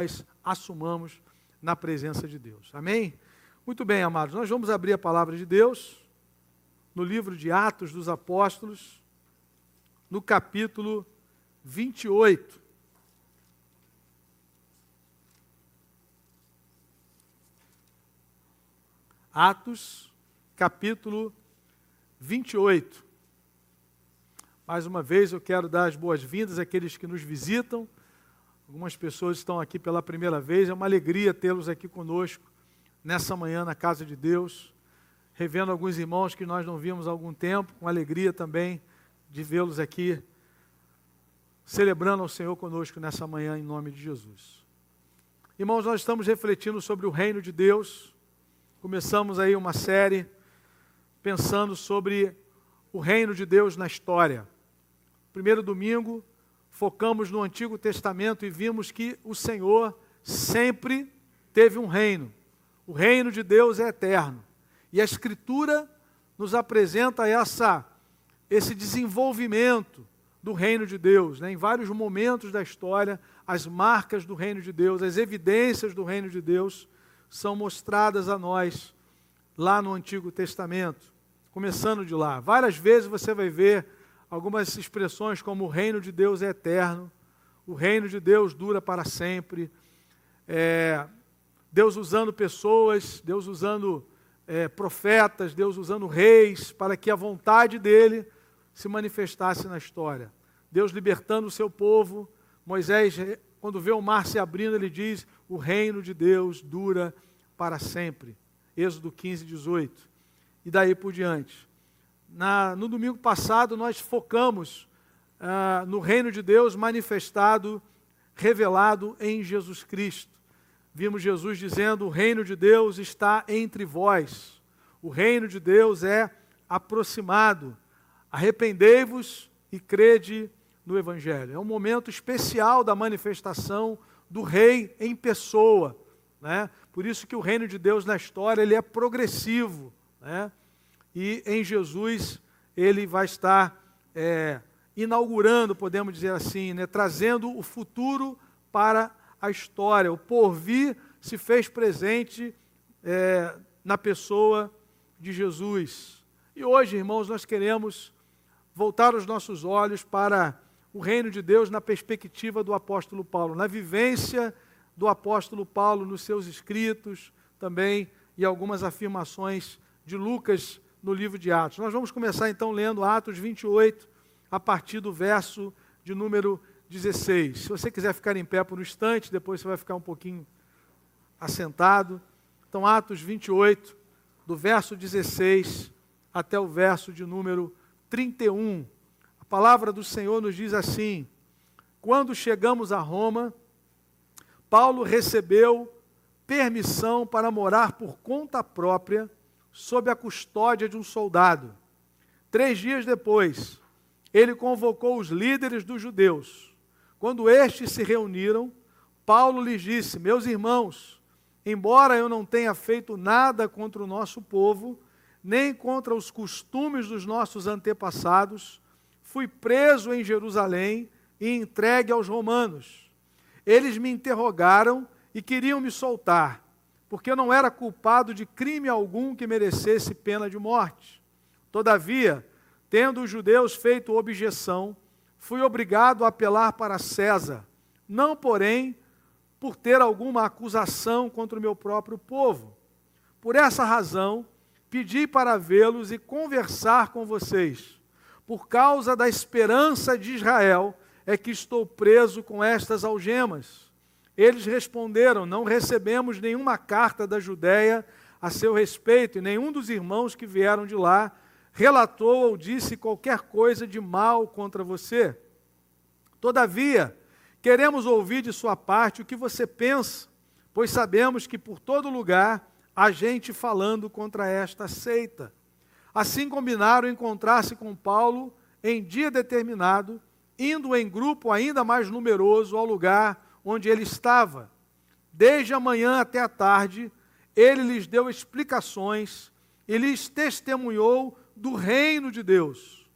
nós assumamos na presença de Deus. Amém? Muito bem, amados, nós vamos abrir a palavra de Deus no livro de Atos dos Apóstolos, no capítulo 28. Atos, capítulo 28. Mais uma vez eu quero dar as boas-vindas àqueles que nos visitam. Algumas pessoas estão aqui pela primeira vez. É uma alegria tê-los aqui conosco nessa manhã na casa de Deus. Revendo alguns irmãos que nós não vimos há algum tempo, com alegria também de vê-los aqui celebrando ao Senhor conosco nessa manhã em nome de Jesus. Irmãos, nós estamos refletindo sobre o reino de Deus. Começamos aí uma série pensando sobre o reino de Deus na história. Primeiro domingo, focamos no Antigo Testamento e vimos que o Senhor sempre teve um reino. O reino de Deus é eterno. E a Escritura nos apresenta essa, esse desenvolvimento do reino de Deus. Né? Em vários momentos da história, as marcas do reino de Deus, as evidências do reino de Deus são mostradas a nós lá no Antigo Testamento, começando de lá. Várias vezes você vai ver algumas expressões como o reino de Deus é eterno, o reino de Deus dura para sempre, é, Deus usando pessoas, Deus usando é, profetas, Deus usando reis, para que a vontade dele se manifestasse na história. Deus libertando o seu povo, Moisés, quando vê o mar se abrindo, ele diz: O reino de Deus dura para sempre. Êxodo 15, 18. E daí por diante. Na, no domingo passado, nós focamos ah, no reino de Deus manifestado, revelado em Jesus Cristo. Vimos Jesus dizendo: O reino de Deus está entre vós. O reino de Deus é aproximado. Arrependei-vos e crede no Evangelho. É um momento especial da manifestação do Rei em pessoa. Né? Por isso que o reino de Deus na história ele é progressivo. Né? E em Jesus ele vai estar é, inaugurando, podemos dizer assim, né? trazendo o futuro para a história. O porvir se fez presente é, na pessoa de Jesus. E hoje, irmãos, nós queremos voltar os nossos olhos para o reino de Deus na perspectiva do apóstolo Paulo, na vivência do apóstolo Paulo nos seus escritos também e algumas afirmações de Lucas no livro de Atos. Nós vamos começar então lendo Atos 28, a partir do verso de número 16. Se você quiser ficar em pé por um instante, depois você vai ficar um pouquinho assentado. Então, Atos 28, do verso 16 até o verso de número 31. A palavra do Senhor nos diz assim: Quando chegamos a Roma, Paulo recebeu permissão para morar por conta própria, sob a custódia de um soldado. Três dias depois, ele convocou os líderes dos judeus. Quando estes se reuniram, Paulo lhes disse: Meus irmãos, embora eu não tenha feito nada contra o nosso povo, nem contra os costumes dos nossos antepassados, fui preso em Jerusalém e entregue aos romanos. Eles me interrogaram e queriam me soltar, porque eu não era culpado de crime algum que merecesse pena de morte. Todavia, tendo os judeus feito objeção, fui obrigado a apelar para César, não, porém, por ter alguma acusação contra o meu próprio povo. Por essa razão, pedi para vê-los e conversar com vocês. Por causa da esperança de Israel, é que estou preso com estas algemas. Eles responderam: Não recebemos nenhuma carta da Judéia a seu respeito, e nenhum dos irmãos que vieram de lá relatou ou disse qualquer coisa de mal contra você. Todavia, queremos ouvir de sua parte o que você pensa, pois sabemos que por todo lugar a gente falando contra esta seita. Assim combinaram encontrar-se com Paulo em dia determinado, indo em grupo ainda mais numeroso ao lugar onde ele estava. Desde a manhã até a tarde, ele lhes deu explicações e lhes testemunhou do reino de Deus,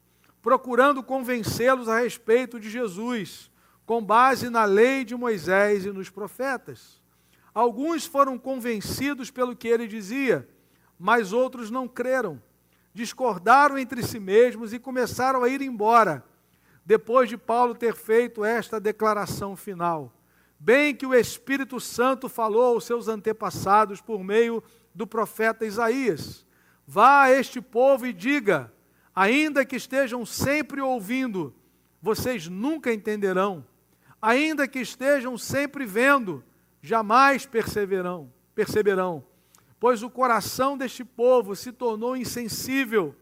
procurando convencê-los a respeito de Jesus, com base na lei de Moisés e nos profetas. Alguns foram convencidos pelo que ele dizia, mas outros não creram. Discordaram entre si mesmos e começaram a ir embora, depois de Paulo ter feito esta declaração final. Bem que o Espírito Santo falou aos seus antepassados por meio do profeta Isaías: Vá a este povo e diga: ainda que estejam sempre ouvindo, vocês nunca entenderão. Ainda que estejam sempre vendo, jamais perceberão, perceberão, pois o coração deste povo se tornou insensível,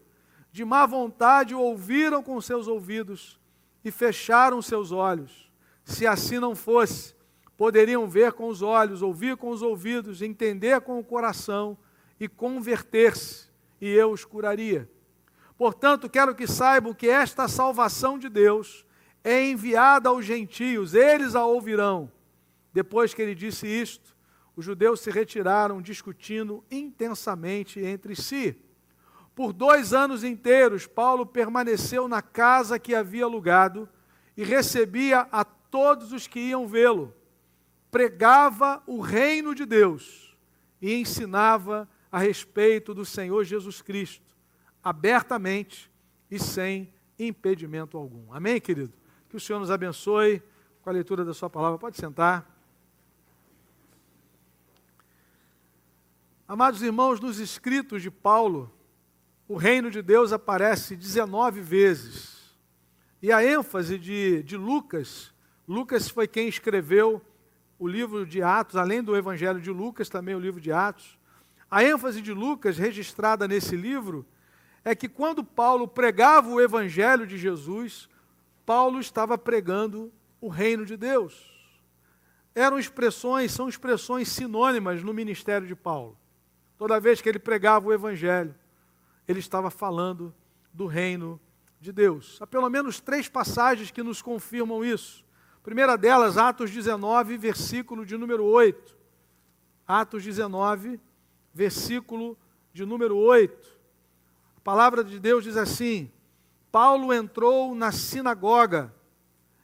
de má vontade ouviram com seus ouvidos e fecharam seus olhos. Se assim não fosse, poderiam ver com os olhos, ouvir com os ouvidos, entender com o coração e converter-se, e eu os curaria. Portanto, quero que saibam que esta salvação de Deus é enviada aos gentios, eles a ouvirão. Depois que ele disse isto, os judeus se retiraram discutindo intensamente entre si. Por dois anos inteiros, Paulo permaneceu na casa que havia alugado e recebia a todos os que iam vê-lo. Pregava o reino de Deus e ensinava a respeito do Senhor Jesus Cristo, abertamente e sem impedimento algum. Amém, querido? Que o Senhor nos abençoe com a leitura da Sua palavra. Pode sentar. Amados irmãos, nos escritos de Paulo, o reino de Deus aparece 19 vezes. E a ênfase de, de Lucas, Lucas foi quem escreveu o livro de Atos, além do Evangelho de Lucas, também o livro de Atos. A ênfase de Lucas, registrada nesse livro, é que quando Paulo pregava o Evangelho de Jesus, Paulo estava pregando o reino de Deus. Eram expressões, são expressões sinônimas no ministério de Paulo. Toda vez que ele pregava o evangelho, ele estava falando do reino de Deus. Há pelo menos três passagens que nos confirmam isso. Primeira delas, Atos 19, versículo de número 8. Atos 19, versículo de número 8. A palavra de Deus diz assim: Paulo entrou na sinagoga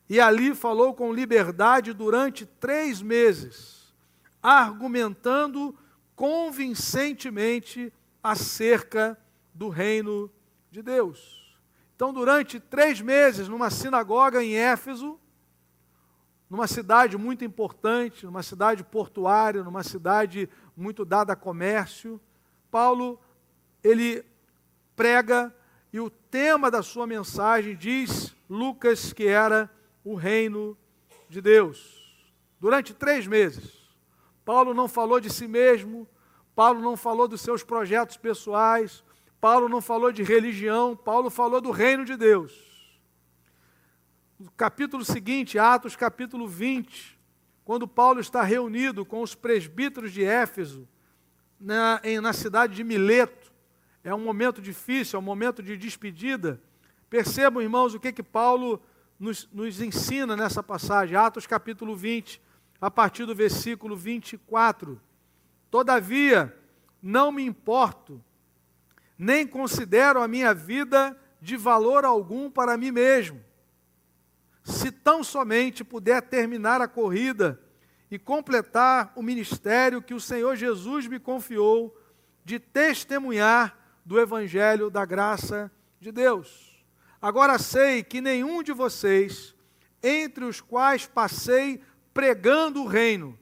e ali falou com liberdade durante três meses, argumentando convincentemente acerca do reino de Deus. Então, durante três meses, numa sinagoga em Éfeso, numa cidade muito importante, numa cidade portuária, numa cidade muito dada a comércio, Paulo ele prega e o tema da sua mensagem diz Lucas que era o reino de Deus. Durante três meses, Paulo não falou de si mesmo, Paulo não falou dos seus projetos pessoais, Paulo não falou de religião, Paulo falou do reino de Deus. No capítulo seguinte, Atos capítulo 20, quando Paulo está reunido com os presbíteros de Éfeso, na, em, na cidade de Mileto, é um momento difícil, é um momento de despedida. Percebam, irmãos, o que, que Paulo nos, nos ensina nessa passagem, Atos capítulo 20, a partir do versículo 24. Todavia, não me importo, nem considero a minha vida de valor algum para mim mesmo. Se tão somente puder terminar a corrida e completar o ministério que o Senhor Jesus me confiou de testemunhar do Evangelho da graça de Deus. Agora sei que nenhum de vocês, entre os quais passei pregando o reino,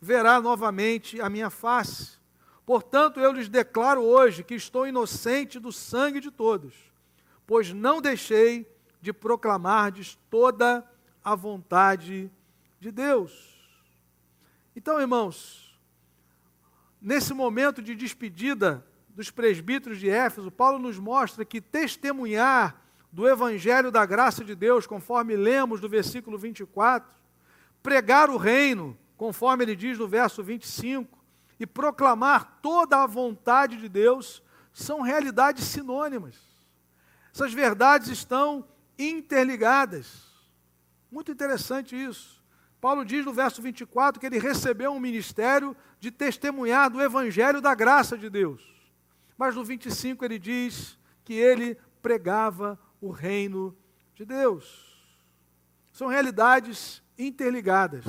verá novamente a minha face. Portanto, eu lhes declaro hoje que estou inocente do sangue de todos, pois não deixei de proclamardes toda a vontade de Deus. Então, irmãos, nesse momento de despedida dos presbíteros de Éfeso, Paulo nos mostra que testemunhar do evangelho da graça de Deus, conforme lemos do versículo 24, pregar o reino, conforme ele diz no verso 25, e proclamar toda a vontade de Deus, são realidades sinônimas. Essas verdades estão interligadas. Muito interessante isso. Paulo diz no verso 24 que ele recebeu um ministério de testemunhar do evangelho da graça de Deus. Mas no 25 ele diz que ele pregava o reino de Deus. São realidades interligadas.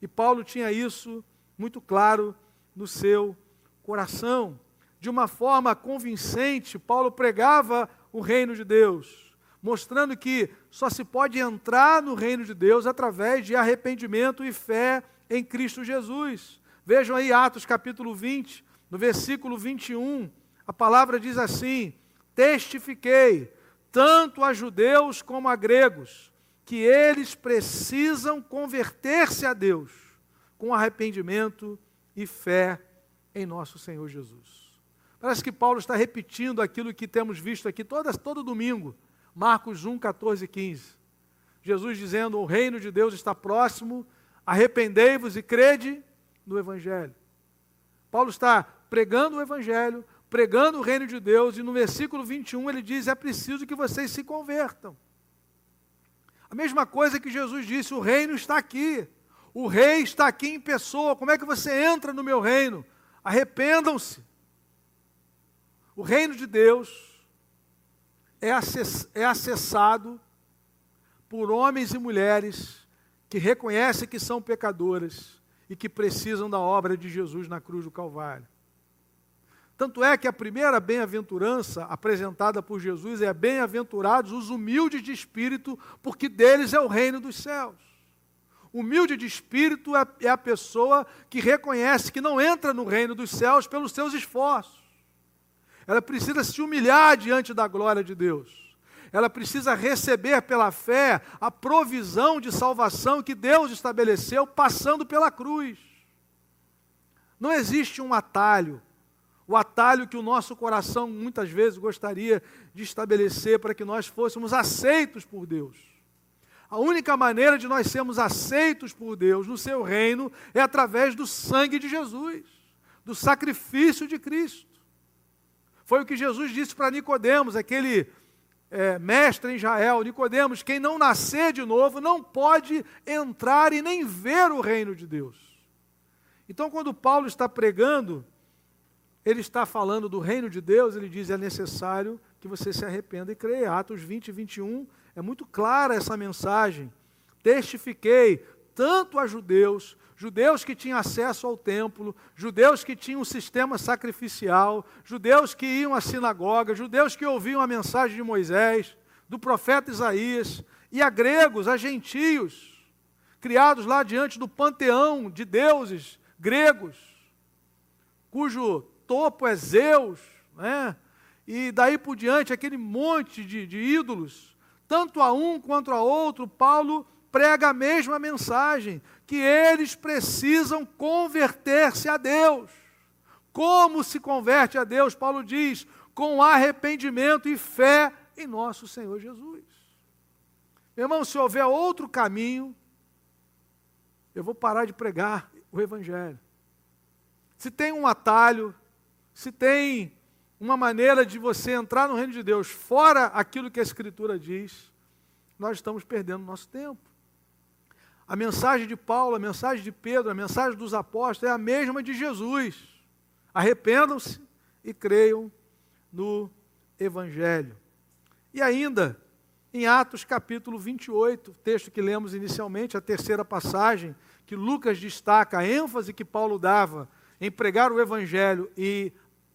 E Paulo tinha isso muito claro no seu coração. De uma forma convincente, Paulo pregava o reino de Deus, mostrando que só se pode entrar no reino de Deus através de arrependimento e fé em Cristo Jesus. Vejam aí Atos capítulo 20, no versículo 21, a palavra diz assim: Testifiquei, tanto a judeus como a gregos, que eles precisam converter-se a Deus com arrependimento e fé em nosso Senhor Jesus. Parece que Paulo está repetindo aquilo que temos visto aqui todas, todo domingo, Marcos 1, 14 e 15. Jesus dizendo: O reino de Deus está próximo, arrependei-vos e crede no Evangelho. Paulo está pregando o Evangelho, pregando o reino de Deus, e no versículo 21 ele diz: É preciso que vocês se convertam. A mesma coisa que Jesus disse: O reino está aqui. O rei está aqui em pessoa. Como é que você entra no meu reino? Arrependam-se. O reino de Deus é, é acessado por homens e mulheres que reconhecem que são pecadoras e que precisam da obra de Jesus na cruz do Calvário. Tanto é que a primeira bem-aventurança apresentada por Jesus é: bem-aventurados os humildes de espírito, porque deles é o reino dos céus. Humilde de espírito é, é a pessoa que reconhece que não entra no reino dos céus pelos seus esforços. Ela precisa se humilhar diante da glória de Deus. Ela precisa receber pela fé a provisão de salvação que Deus estabeleceu passando pela cruz. Não existe um atalho o atalho que o nosso coração muitas vezes gostaria de estabelecer para que nós fôssemos aceitos por Deus. A única maneira de nós sermos aceitos por Deus no seu reino é através do sangue de Jesus, do sacrifício de Cristo. Foi o que Jesus disse para Nicodemos, aquele é, mestre em Israel, Nicodemos, quem não nascer de novo não pode entrar e nem ver o reino de Deus. Então, quando Paulo está pregando ele está falando do reino de Deus, ele diz: é necessário que você se arrependa e creia. Atos 20 e 21 é muito clara essa mensagem. Testifiquei tanto a judeus, judeus que tinham acesso ao templo, judeus que tinham um sistema sacrificial, judeus que iam à sinagoga, judeus que ouviam a mensagem de Moisés, do profeta Isaías, e a gregos, a gentios, criados lá diante do panteão de deuses gregos, cujo topo é Zeus, né? e daí por diante aquele monte de, de ídolos, tanto a um quanto a outro, Paulo prega a mesma mensagem, que eles precisam converter-se a Deus. Como se converte a Deus? Paulo diz, com arrependimento e fé em nosso Senhor Jesus. Meu irmão, se houver outro caminho, eu vou parar de pregar o Evangelho. Se tem um atalho, se tem uma maneira de você entrar no reino de Deus fora aquilo que a Escritura diz, nós estamos perdendo nosso tempo. A mensagem de Paulo, a mensagem de Pedro, a mensagem dos apóstolos é a mesma de Jesus. Arrependam-se e creiam no Evangelho. E ainda, em Atos capítulo 28, texto que lemos inicialmente, a terceira passagem, que Lucas destaca a ênfase que Paulo dava em pregar o Evangelho e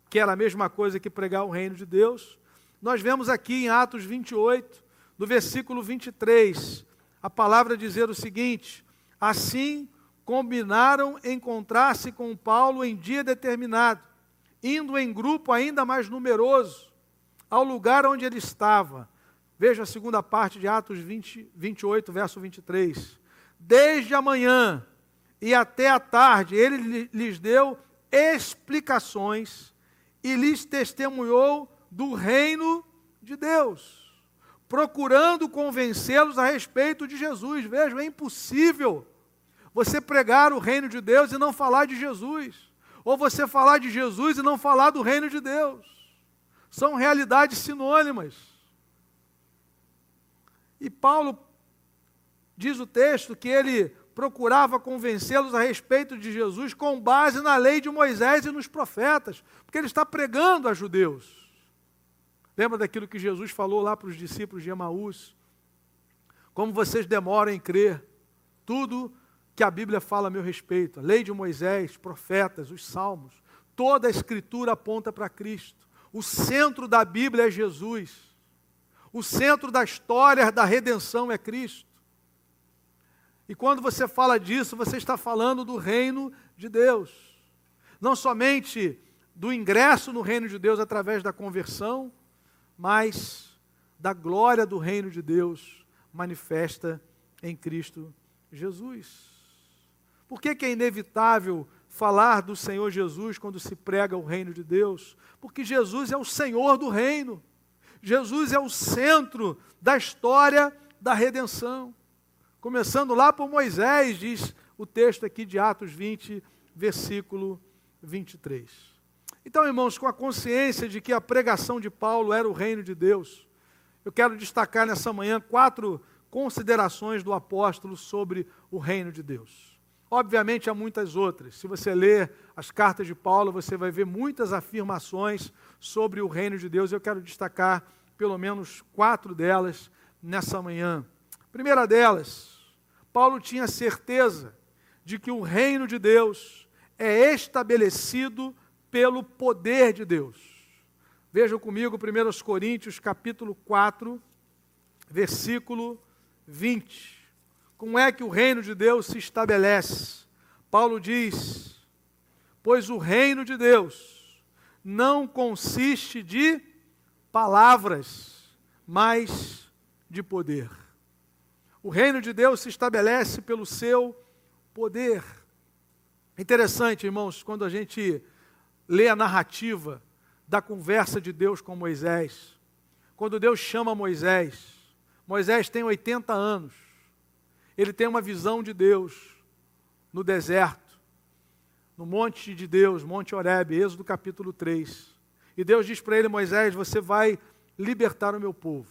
que era a mesma coisa que pregar o reino de Deus. Nós vemos aqui em Atos 28, no versículo 23, a palavra dizer o seguinte: Assim combinaram encontrar-se com Paulo em dia determinado, indo em grupo ainda mais numeroso, ao lugar onde ele estava. Veja a segunda parte de Atos 20, 28, verso 23. Desde a manhã e até a tarde, ele lhes deu explicações e lhes testemunhou do reino de Deus, procurando convencê-los a respeito de Jesus. Vejam, é impossível você pregar o reino de Deus e não falar de Jesus, ou você falar de Jesus e não falar do reino de Deus. São realidades sinônimas. E Paulo diz o texto que ele procurava convencê-los a respeito de Jesus com base na lei de Moisés e nos profetas, porque ele está pregando a judeus. Lembra daquilo que Jesus falou lá para os discípulos de Emaús? como vocês demoram em crer, tudo que a Bíblia fala a meu respeito, a lei de Moisés, profetas, os salmos, toda a escritura aponta para Cristo. O centro da Bíblia é Jesus. O centro da história da redenção é Cristo. E quando você fala disso, você está falando do reino de Deus. Não somente do ingresso no reino de Deus através da conversão, mas da glória do reino de Deus manifesta em Cristo Jesus. Por que, que é inevitável falar do Senhor Jesus quando se prega o reino de Deus? Porque Jesus é o Senhor do reino. Jesus é o centro da história da redenção. Começando lá por Moisés, diz o texto aqui de Atos 20, versículo 23. Então, irmãos, com a consciência de que a pregação de Paulo era o reino de Deus, eu quero destacar nessa manhã quatro considerações do apóstolo sobre o reino de Deus. Obviamente há muitas outras. Se você ler as cartas de Paulo, você vai ver muitas afirmações sobre o reino de Deus. Eu quero destacar pelo menos quatro delas nessa manhã. Primeira delas, Paulo tinha certeza de que o reino de Deus é estabelecido pelo poder de Deus. Vejam comigo 1 Coríntios capítulo 4, versículo 20. Como é que o reino de Deus se estabelece? Paulo diz: Pois o reino de Deus não consiste de palavras, mas de poder. O reino de Deus se estabelece pelo seu poder. Interessante, irmãos, quando a gente lê a narrativa da conversa de Deus com Moisés. Quando Deus chama Moisés, Moisés tem 80 anos. Ele tem uma visão de Deus no deserto, no monte de Deus, Monte Horebe, Êxodo capítulo 3. E Deus diz para ele, Moisés, você vai libertar o meu povo.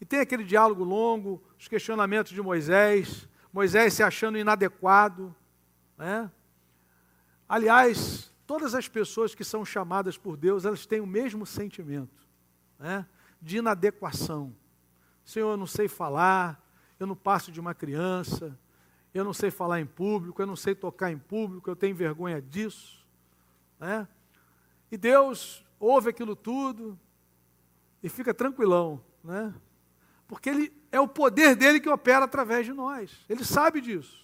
E tem aquele diálogo longo, os questionamentos de Moisés, Moisés se achando inadequado. Né? Aliás, todas as pessoas que são chamadas por Deus, elas têm o mesmo sentimento né? de inadequação. Senhor, eu não sei falar, eu não passo de uma criança, eu não sei falar em público, eu não sei tocar em público, eu tenho vergonha disso. Né? E Deus ouve aquilo tudo e fica tranquilão, né? porque ele, é o poder dele que opera através de nós, ele sabe disso.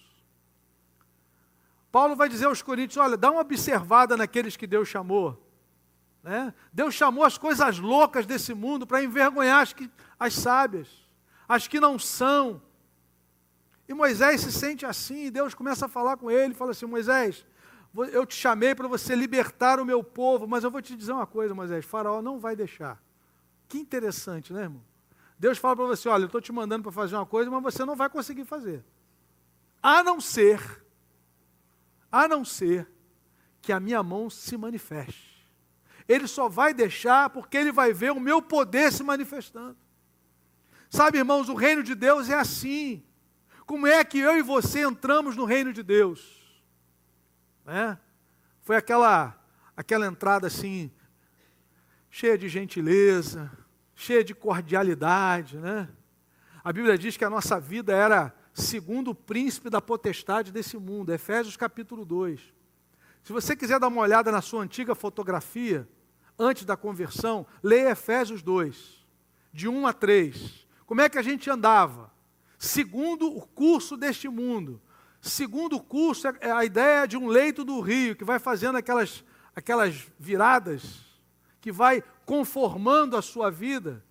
Paulo vai dizer aos Coríntios: olha, dá uma observada naqueles que Deus chamou. Né? Deus chamou as coisas loucas desse mundo para envergonhar as, que, as sábias, as que não são. E Moisés se sente assim, e Deus começa a falar com ele, fala assim: Moisés, eu te chamei para você libertar o meu povo, mas eu vou te dizer uma coisa, Moisés: Faraó não vai deixar. Que interessante, né, irmão? Deus fala para você: olha, eu estou te mandando para fazer uma coisa, mas você não vai conseguir fazer. A não ser, a não ser que a minha mão se manifeste. Ele só vai deixar porque ele vai ver o meu poder se manifestando. Sabe, irmãos, o reino de Deus é assim. Como é que eu e você entramos no reino de Deus? Né? Foi aquela, aquela entrada assim, cheia de gentileza, cheia de cordialidade, né? A Bíblia diz que a nossa vida era segundo o príncipe da potestade desse mundo, Efésios capítulo 2. Se você quiser dar uma olhada na sua antiga fotografia, antes da conversão, leia Efésios 2, de 1 a 3. Como é que a gente andava? Segundo o curso deste mundo. Segundo o curso é, é a ideia de um leito do rio que vai fazendo aquelas, aquelas viradas, que vai conformando a sua vida.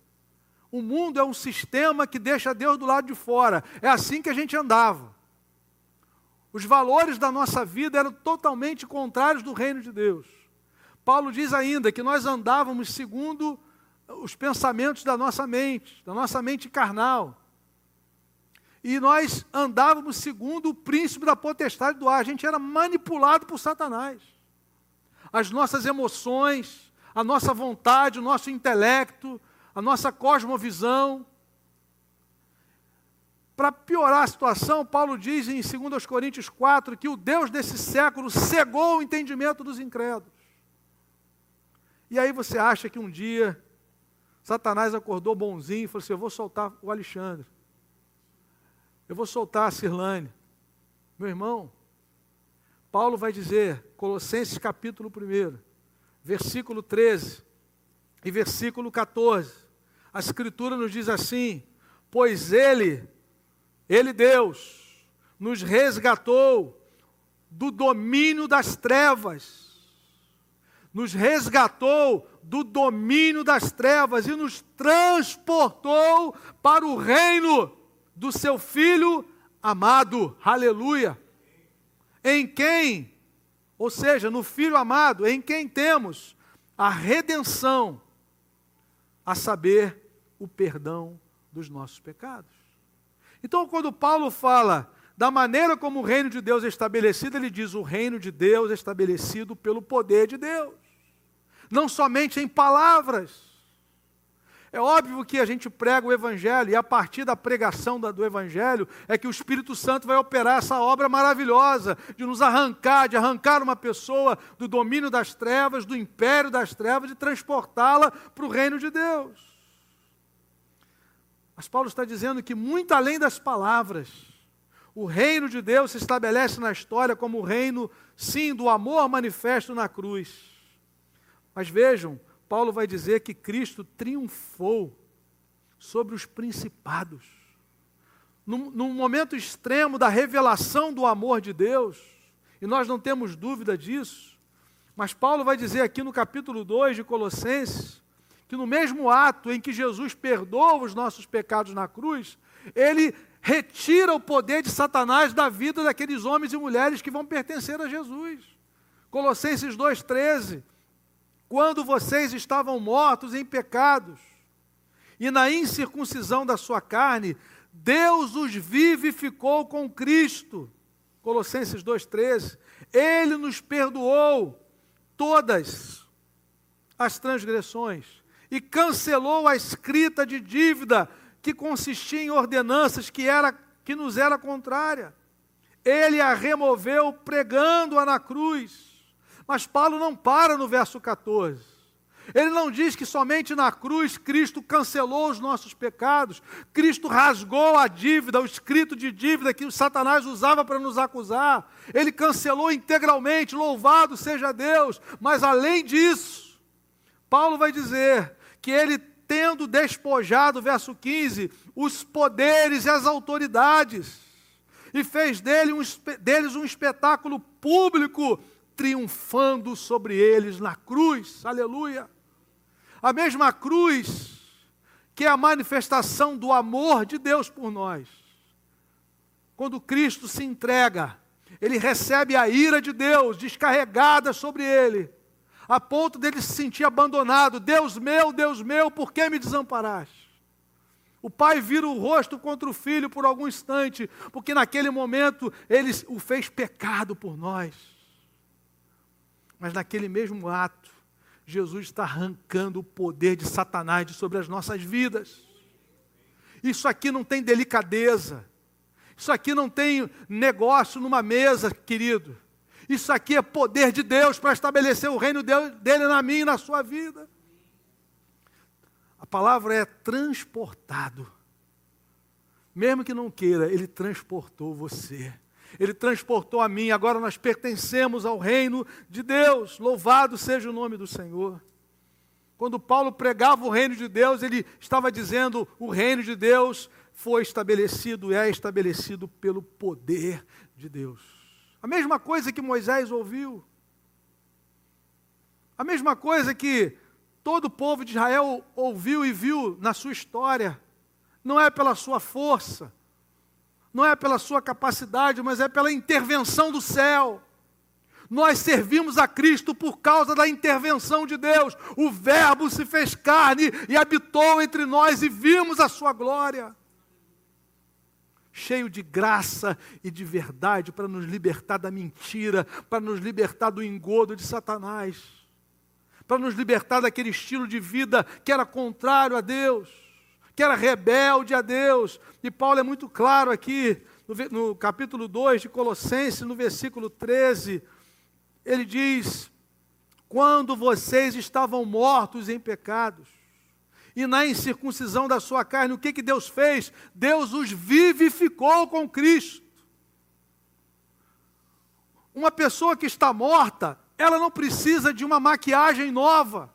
O mundo é um sistema que deixa Deus do lado de fora. É assim que a gente andava. Os valores da nossa vida eram totalmente contrários do reino de Deus. Paulo diz ainda que nós andávamos segundo os pensamentos da nossa mente, da nossa mente carnal. E nós andávamos segundo o príncipe da potestade do ar. A gente era manipulado por Satanás. As nossas emoções, a nossa vontade, o nosso intelecto, a nossa cosmovisão. Para piorar a situação, Paulo diz em 2 Coríntios 4 que o Deus desse século cegou o entendimento dos incrédulos. E aí você acha que um dia Satanás acordou bonzinho e falou assim: Eu vou soltar o Alexandre. Eu vou soltar a Cirlane. Meu irmão, Paulo vai dizer, Colossenses capítulo 1, versículo 13 e versículo 14. A Escritura nos diz assim: Pois Ele, Ele Deus, nos resgatou do domínio das trevas, nos resgatou do domínio das trevas e nos transportou para o reino do seu Filho amado. Aleluia! Em quem, ou seja, no Filho amado, em quem temos a redenção, a saber, o perdão dos nossos pecados. Então, quando Paulo fala da maneira como o reino de Deus é estabelecido, ele diz: o reino de Deus é estabelecido pelo poder de Deus, não somente em palavras. É óbvio que a gente prega o Evangelho, e a partir da pregação do Evangelho é que o Espírito Santo vai operar essa obra maravilhosa de nos arrancar, de arrancar uma pessoa do domínio das trevas, do império das trevas, de transportá-la para o reino de Deus. Mas Paulo está dizendo que, muito além das palavras, o reino de Deus se estabelece na história como o reino, sim, do amor manifesto na cruz. Mas vejam, Paulo vai dizer que Cristo triunfou sobre os principados. Num, momento extremo da revelação do amor de Deus, e nós não temos dúvida disso, mas Paulo vai dizer aqui no capítulo 2 de Colossenses, que no mesmo ato em que Jesus perdoa os nossos pecados na cruz, ele retira o poder de Satanás da vida daqueles homens e mulheres que vão pertencer a Jesus. Colossenses 2,13. Quando vocês estavam mortos em pecados e na incircuncisão da sua carne, Deus os vivificou com Cristo. Colossenses 2,13. Ele nos perdoou todas as transgressões e cancelou a escrita de dívida que consistia em ordenanças que, era, que nos era contrária. Ele a removeu pregando-a na cruz. Mas Paulo não para no verso 14. Ele não diz que somente na cruz Cristo cancelou os nossos pecados, Cristo rasgou a dívida, o escrito de dívida que o Satanás usava para nos acusar. Ele cancelou integralmente, louvado seja Deus. Mas além disso, Paulo vai dizer que ele tendo despojado, verso 15, os poderes e as autoridades, e fez dele um, deles um espetáculo público, triunfando sobre eles na cruz, aleluia. A mesma cruz que é a manifestação do amor de Deus por nós. Quando Cristo se entrega, ele recebe a ira de Deus descarregada sobre ele a ponto dele se sentir abandonado. Deus meu, Deus meu, por que me desamparaste? O pai vira o rosto contra o filho por algum instante, porque naquele momento ele o fez pecado por nós. Mas naquele mesmo ato, Jesus está arrancando o poder de Satanás de sobre as nossas vidas. Isso aqui não tem delicadeza. Isso aqui não tem negócio numa mesa, querido. Isso aqui é poder de Deus para estabelecer o reino dele na minha e na sua vida. A palavra é transportado. Mesmo que não queira, ele transportou você. Ele transportou a mim. Agora nós pertencemos ao reino de Deus. Louvado seja o nome do Senhor. Quando Paulo pregava o reino de Deus, ele estava dizendo: o reino de Deus foi estabelecido é estabelecido pelo poder de Deus. A mesma coisa que Moisés ouviu. A mesma coisa que todo o povo de Israel ouviu e viu na sua história. Não é pela sua força, não é pela sua capacidade, mas é pela intervenção do céu. Nós servimos a Cristo por causa da intervenção de Deus. O Verbo se fez carne e habitou entre nós e vimos a sua glória cheio de graça e de verdade para nos libertar da mentira, para nos libertar do engodo de Satanás, para nos libertar daquele estilo de vida que era contrário a Deus, que era rebelde a Deus. E Paulo é muito claro aqui, no, no capítulo 2 de Colossenses, no versículo 13, ele diz: Quando vocês estavam mortos em pecados, e na incircuncisão da sua carne, o que, que Deus fez? Deus os vivificou com Cristo. Uma pessoa que está morta, ela não precisa de uma maquiagem nova,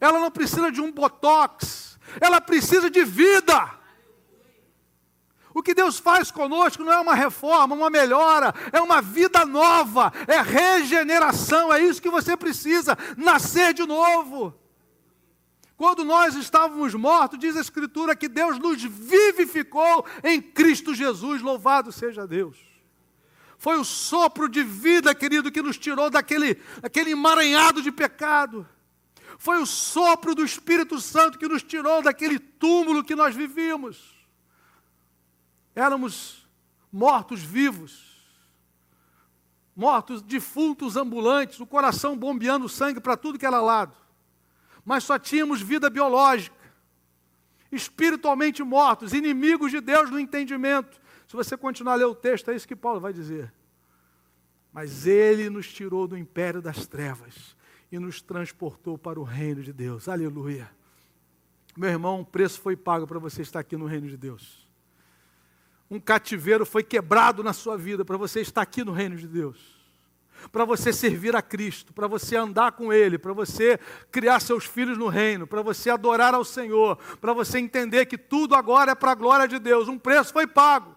ela não precisa de um botox, ela precisa de vida. O que Deus faz conosco não é uma reforma, uma melhora, é uma vida nova, é regeneração, é isso que você precisa, nascer de novo. Quando nós estávamos mortos, diz a Escritura que Deus nos vivificou em Cristo Jesus, louvado seja Deus. Foi o sopro de vida, querido, que nos tirou daquele, daquele emaranhado de pecado. Foi o sopro do Espírito Santo que nos tirou daquele túmulo que nós vivíamos. Éramos mortos vivos, mortos defuntos ambulantes, o coração bombeando sangue para tudo que era lado. Mas só tínhamos vida biológica, espiritualmente mortos, inimigos de Deus no entendimento. Se você continuar a ler o texto, é isso que Paulo vai dizer. Mas ele nos tirou do império das trevas e nos transportou para o reino de Deus. Aleluia. Meu irmão, o preço foi pago para você estar aqui no reino de Deus. Um cativeiro foi quebrado na sua vida para você estar aqui no reino de Deus para você servir a Cristo, para você andar com Ele, para você criar seus filhos no reino, para você adorar ao Senhor, para você entender que tudo agora é para a glória de Deus. Um preço foi pago.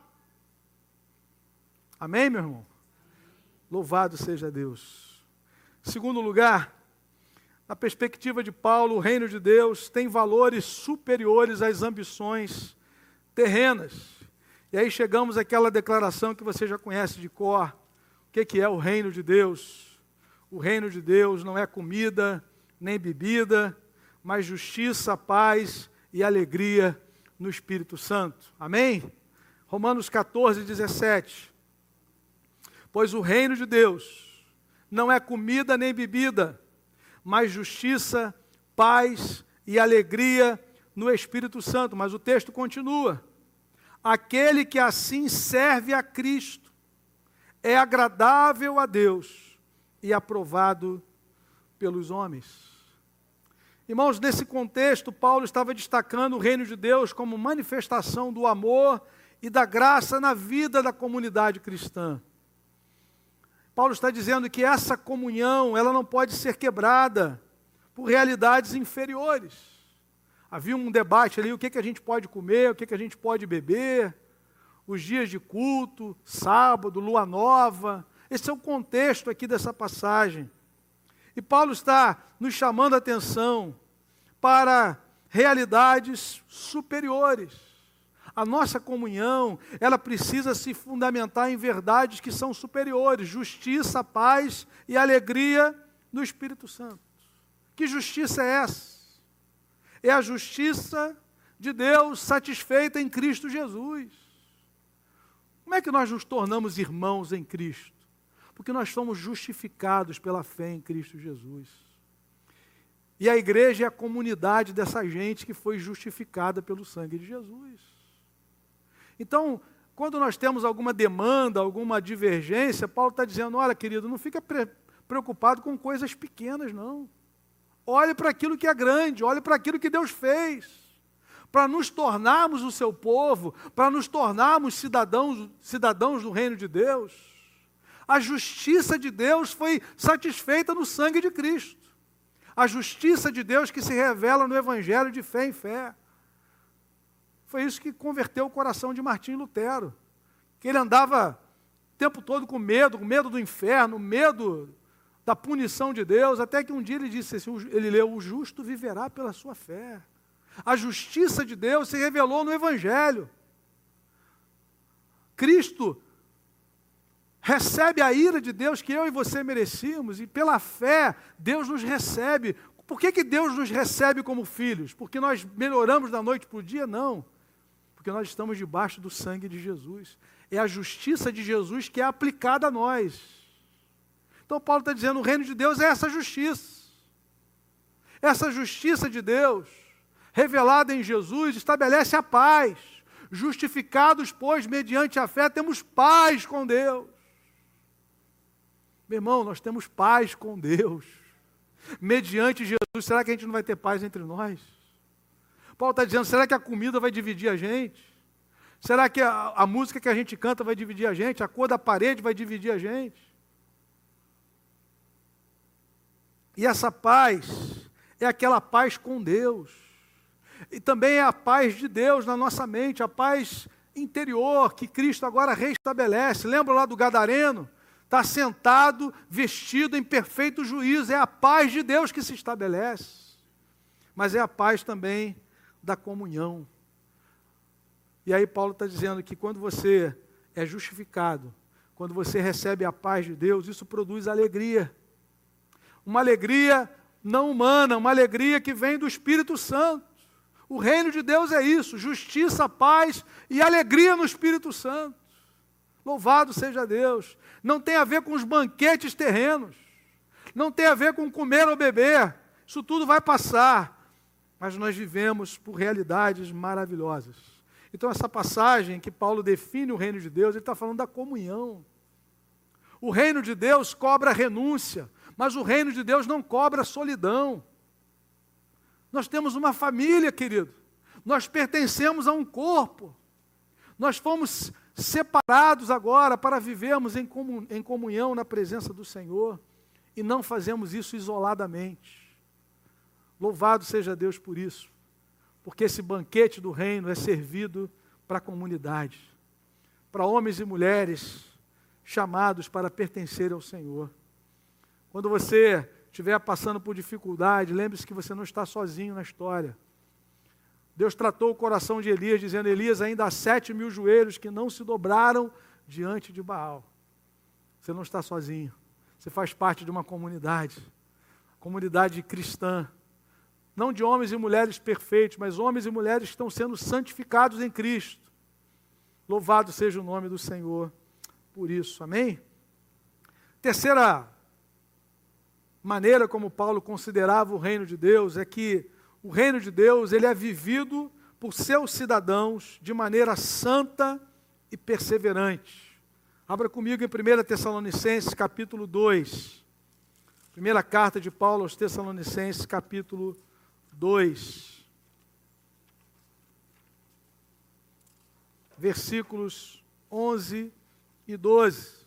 Amém, meu irmão? Louvado seja Deus. Segundo lugar, na perspectiva de Paulo, o reino de Deus tem valores superiores às ambições terrenas. E aí chegamos àquela declaração que você já conhece de cor. O que, que é o reino de Deus? O reino de Deus não é comida nem bebida, mas justiça, paz e alegria no Espírito Santo. Amém? Romanos 14, 17. Pois o reino de Deus não é comida nem bebida, mas justiça, paz e alegria no Espírito Santo. Mas o texto continua. Aquele que assim serve a Cristo é agradável a Deus e aprovado pelos homens. Irmãos, nesse contexto, Paulo estava destacando o reino de Deus como manifestação do amor e da graça na vida da comunidade cristã. Paulo está dizendo que essa comunhão, ela não pode ser quebrada por realidades inferiores. Havia um debate ali, o que, que a gente pode comer, o que, que a gente pode beber, os dias de culto, sábado, lua nova. Esse é o contexto aqui dessa passagem. E Paulo está nos chamando a atenção para realidades superiores. A nossa comunhão, ela precisa se fundamentar em verdades que são superiores: justiça, paz e alegria no Espírito Santo. Que justiça é essa? É a justiça de Deus satisfeita em Cristo Jesus. Como é que nós nos tornamos irmãos em Cristo? Porque nós somos justificados pela fé em Cristo Jesus. E a igreja é a comunidade dessa gente que foi justificada pelo sangue de Jesus. Então, quando nós temos alguma demanda, alguma divergência, Paulo está dizendo: olha, querido, não fica preocupado com coisas pequenas, não. Olhe para aquilo que é grande, olhe para aquilo que Deus fez para nos tornarmos o seu povo, para nos tornarmos cidadãos, cidadãos do reino de Deus. A justiça de Deus foi satisfeita no sangue de Cristo. A justiça de Deus que se revela no Evangelho de fé em fé. Foi isso que converteu o coração de Martim Lutero. Que ele andava o tempo todo com medo, com medo do inferno, medo da punição de Deus, até que um dia ele disse assim, ele leu, o justo viverá pela sua fé. A justiça de Deus se revelou no Evangelho. Cristo recebe a ira de Deus que eu e você merecíamos, e pela fé Deus nos recebe. Por que, que Deus nos recebe como filhos? Porque nós melhoramos da noite para o dia? Não. Porque nós estamos debaixo do sangue de Jesus. É a justiça de Jesus que é aplicada a nós. Então Paulo está dizendo: o reino de Deus é essa justiça. Essa justiça de Deus revelada em Jesus, estabelece a paz. Justificados, pois, mediante a fé, temos paz com Deus. Meu irmão, nós temos paz com Deus. Mediante Jesus, será que a gente não vai ter paz entre nós? Paulo está dizendo: será que a comida vai dividir a gente? Será que a, a música que a gente canta vai dividir a gente? A cor da parede vai dividir a gente? E essa paz é aquela paz com Deus. E também é a paz de Deus na nossa mente, a paz interior que Cristo agora restabelece. Lembra lá do Gadareno? Está sentado, vestido em perfeito juízo. É a paz de Deus que se estabelece. Mas é a paz também da comunhão. E aí Paulo está dizendo que quando você é justificado, quando você recebe a paz de Deus, isso produz alegria. Uma alegria não humana, uma alegria que vem do Espírito Santo. O reino de Deus é isso: justiça, paz e alegria no Espírito Santo. Louvado seja Deus. Não tem a ver com os banquetes terrenos, não tem a ver com comer ou beber. Isso tudo vai passar. Mas nós vivemos por realidades maravilhosas. Então, essa passagem que Paulo define o reino de Deus, ele está falando da comunhão. O reino de Deus cobra renúncia, mas o reino de Deus não cobra solidão. Nós temos uma família, querido. Nós pertencemos a um corpo. Nós fomos separados agora para vivermos em, comunhão na presença do Senhor e não fazemos isso isoladamente. Louvado seja Deus por isso, porque esse banquete do reino é servido para a comunidade, para homens e mulheres chamados para pertencer ao Senhor. Quando você estiver passando por dificuldade, lembre-se que você não está sozinho na história. Deus tratou o coração de Elias, dizendo: Elias, ainda há sete mil joelhos que não se dobraram diante de Baal. Você não está sozinho. Você faz parte de uma comunidade, comunidade cristã. Não de homens e mulheres perfeitos, mas homens e mulheres que estão sendo santificados em Cristo. Louvado seja o nome do Senhor por isso. Amém? Terceira maneira como Paulo considerava o reino de Deus é que o reino de Deus ele é vivido por seus cidadãos de maneira santa e perseverante. Abra comigo em 1 Tessalonicenses, capítulo 2. Primeira carta de Paulo aos Tessalonicenses, capítulo 2. Versículos 11 e 12.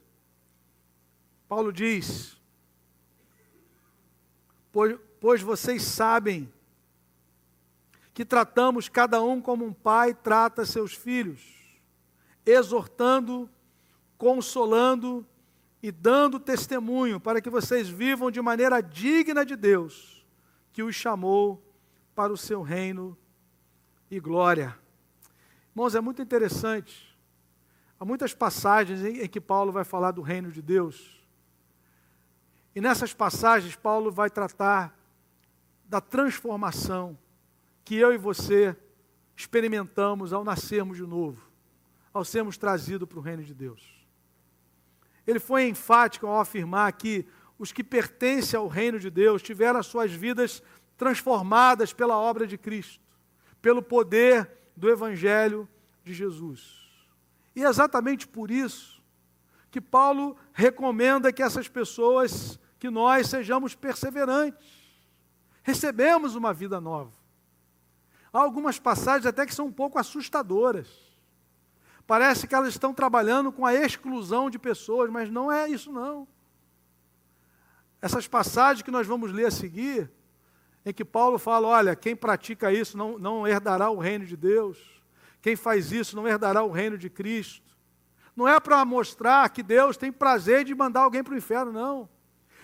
Paulo diz: Pois, pois vocês sabem que tratamos cada um como um pai trata seus filhos, exortando, consolando e dando testemunho para que vocês vivam de maneira digna de Deus, que os chamou para o seu reino e glória. Irmãos, é muito interessante. Há muitas passagens em, que Paulo vai falar do reino de Deus. E nessas passagens, Paulo vai tratar da transformação que eu e você experimentamos ao nascermos de novo, ao sermos trazidos para o reino de Deus. Ele foi enfático ao afirmar que os que pertencem ao reino de Deus tiveram as suas vidas transformadas pela obra de Cristo, pelo poder do Evangelho de Jesus. E é exatamente por isso que Paulo recomenda que essas pessoas, que nós sejamos perseverantes, recebemos uma vida nova. Há algumas passagens até que são um pouco assustadoras. Parece que elas estão trabalhando com a exclusão de pessoas, mas não é isso não. Essas passagens que nós vamos ler a seguir, em que Paulo fala: olha, quem pratica isso não, não herdará o reino de Deus, quem faz isso não herdará o reino de Cristo. Não é para mostrar que Deus tem prazer de mandar alguém para o inferno, não.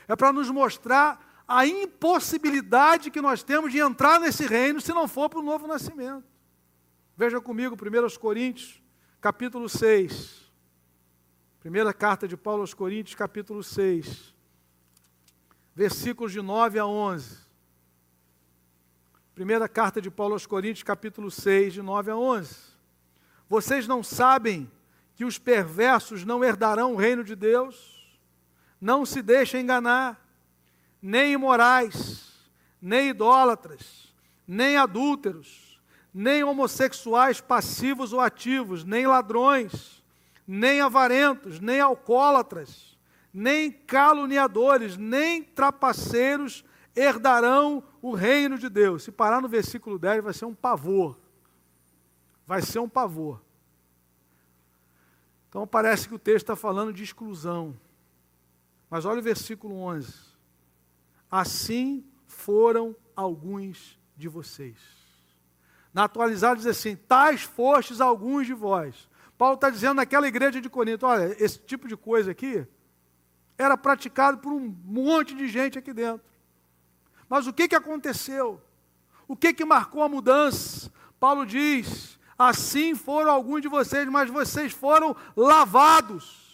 É para nos mostrar a impossibilidade que nós temos de entrar nesse reino se não for para o novo nascimento. Veja comigo 1 Coríntios, capítulo 6. Primeira carta de Paulo aos Coríntios, capítulo 6. Versículos de 9 a 11. Primeira carta de Paulo aos Coríntios, capítulo 6, de 9 a 11. Vocês não sabem que os perversos não herdarão o reino de Deus? Não se deixem enganar nem imorais, nem idólatras, nem adúlteros, nem homossexuais passivos ou ativos, nem ladrões, nem avarentos, nem alcoólatras, nem caluniadores, nem trapaceiros herdarão o reino de Deus. Se parar no versículo 10, vai ser um pavor. Vai ser um pavor. Então parece que o texto está falando de exclusão. Mas olha o versículo 11. Assim foram alguns de vocês. Na atualizada diz assim: tais fostes alguns de vós. Paulo está dizendo naquela igreja de Corinto: olha, esse tipo de coisa aqui era praticado por um monte de gente aqui dentro. Mas o que, que aconteceu? O que, que marcou a mudança? Paulo diz: assim foram alguns de vocês, mas vocês foram lavados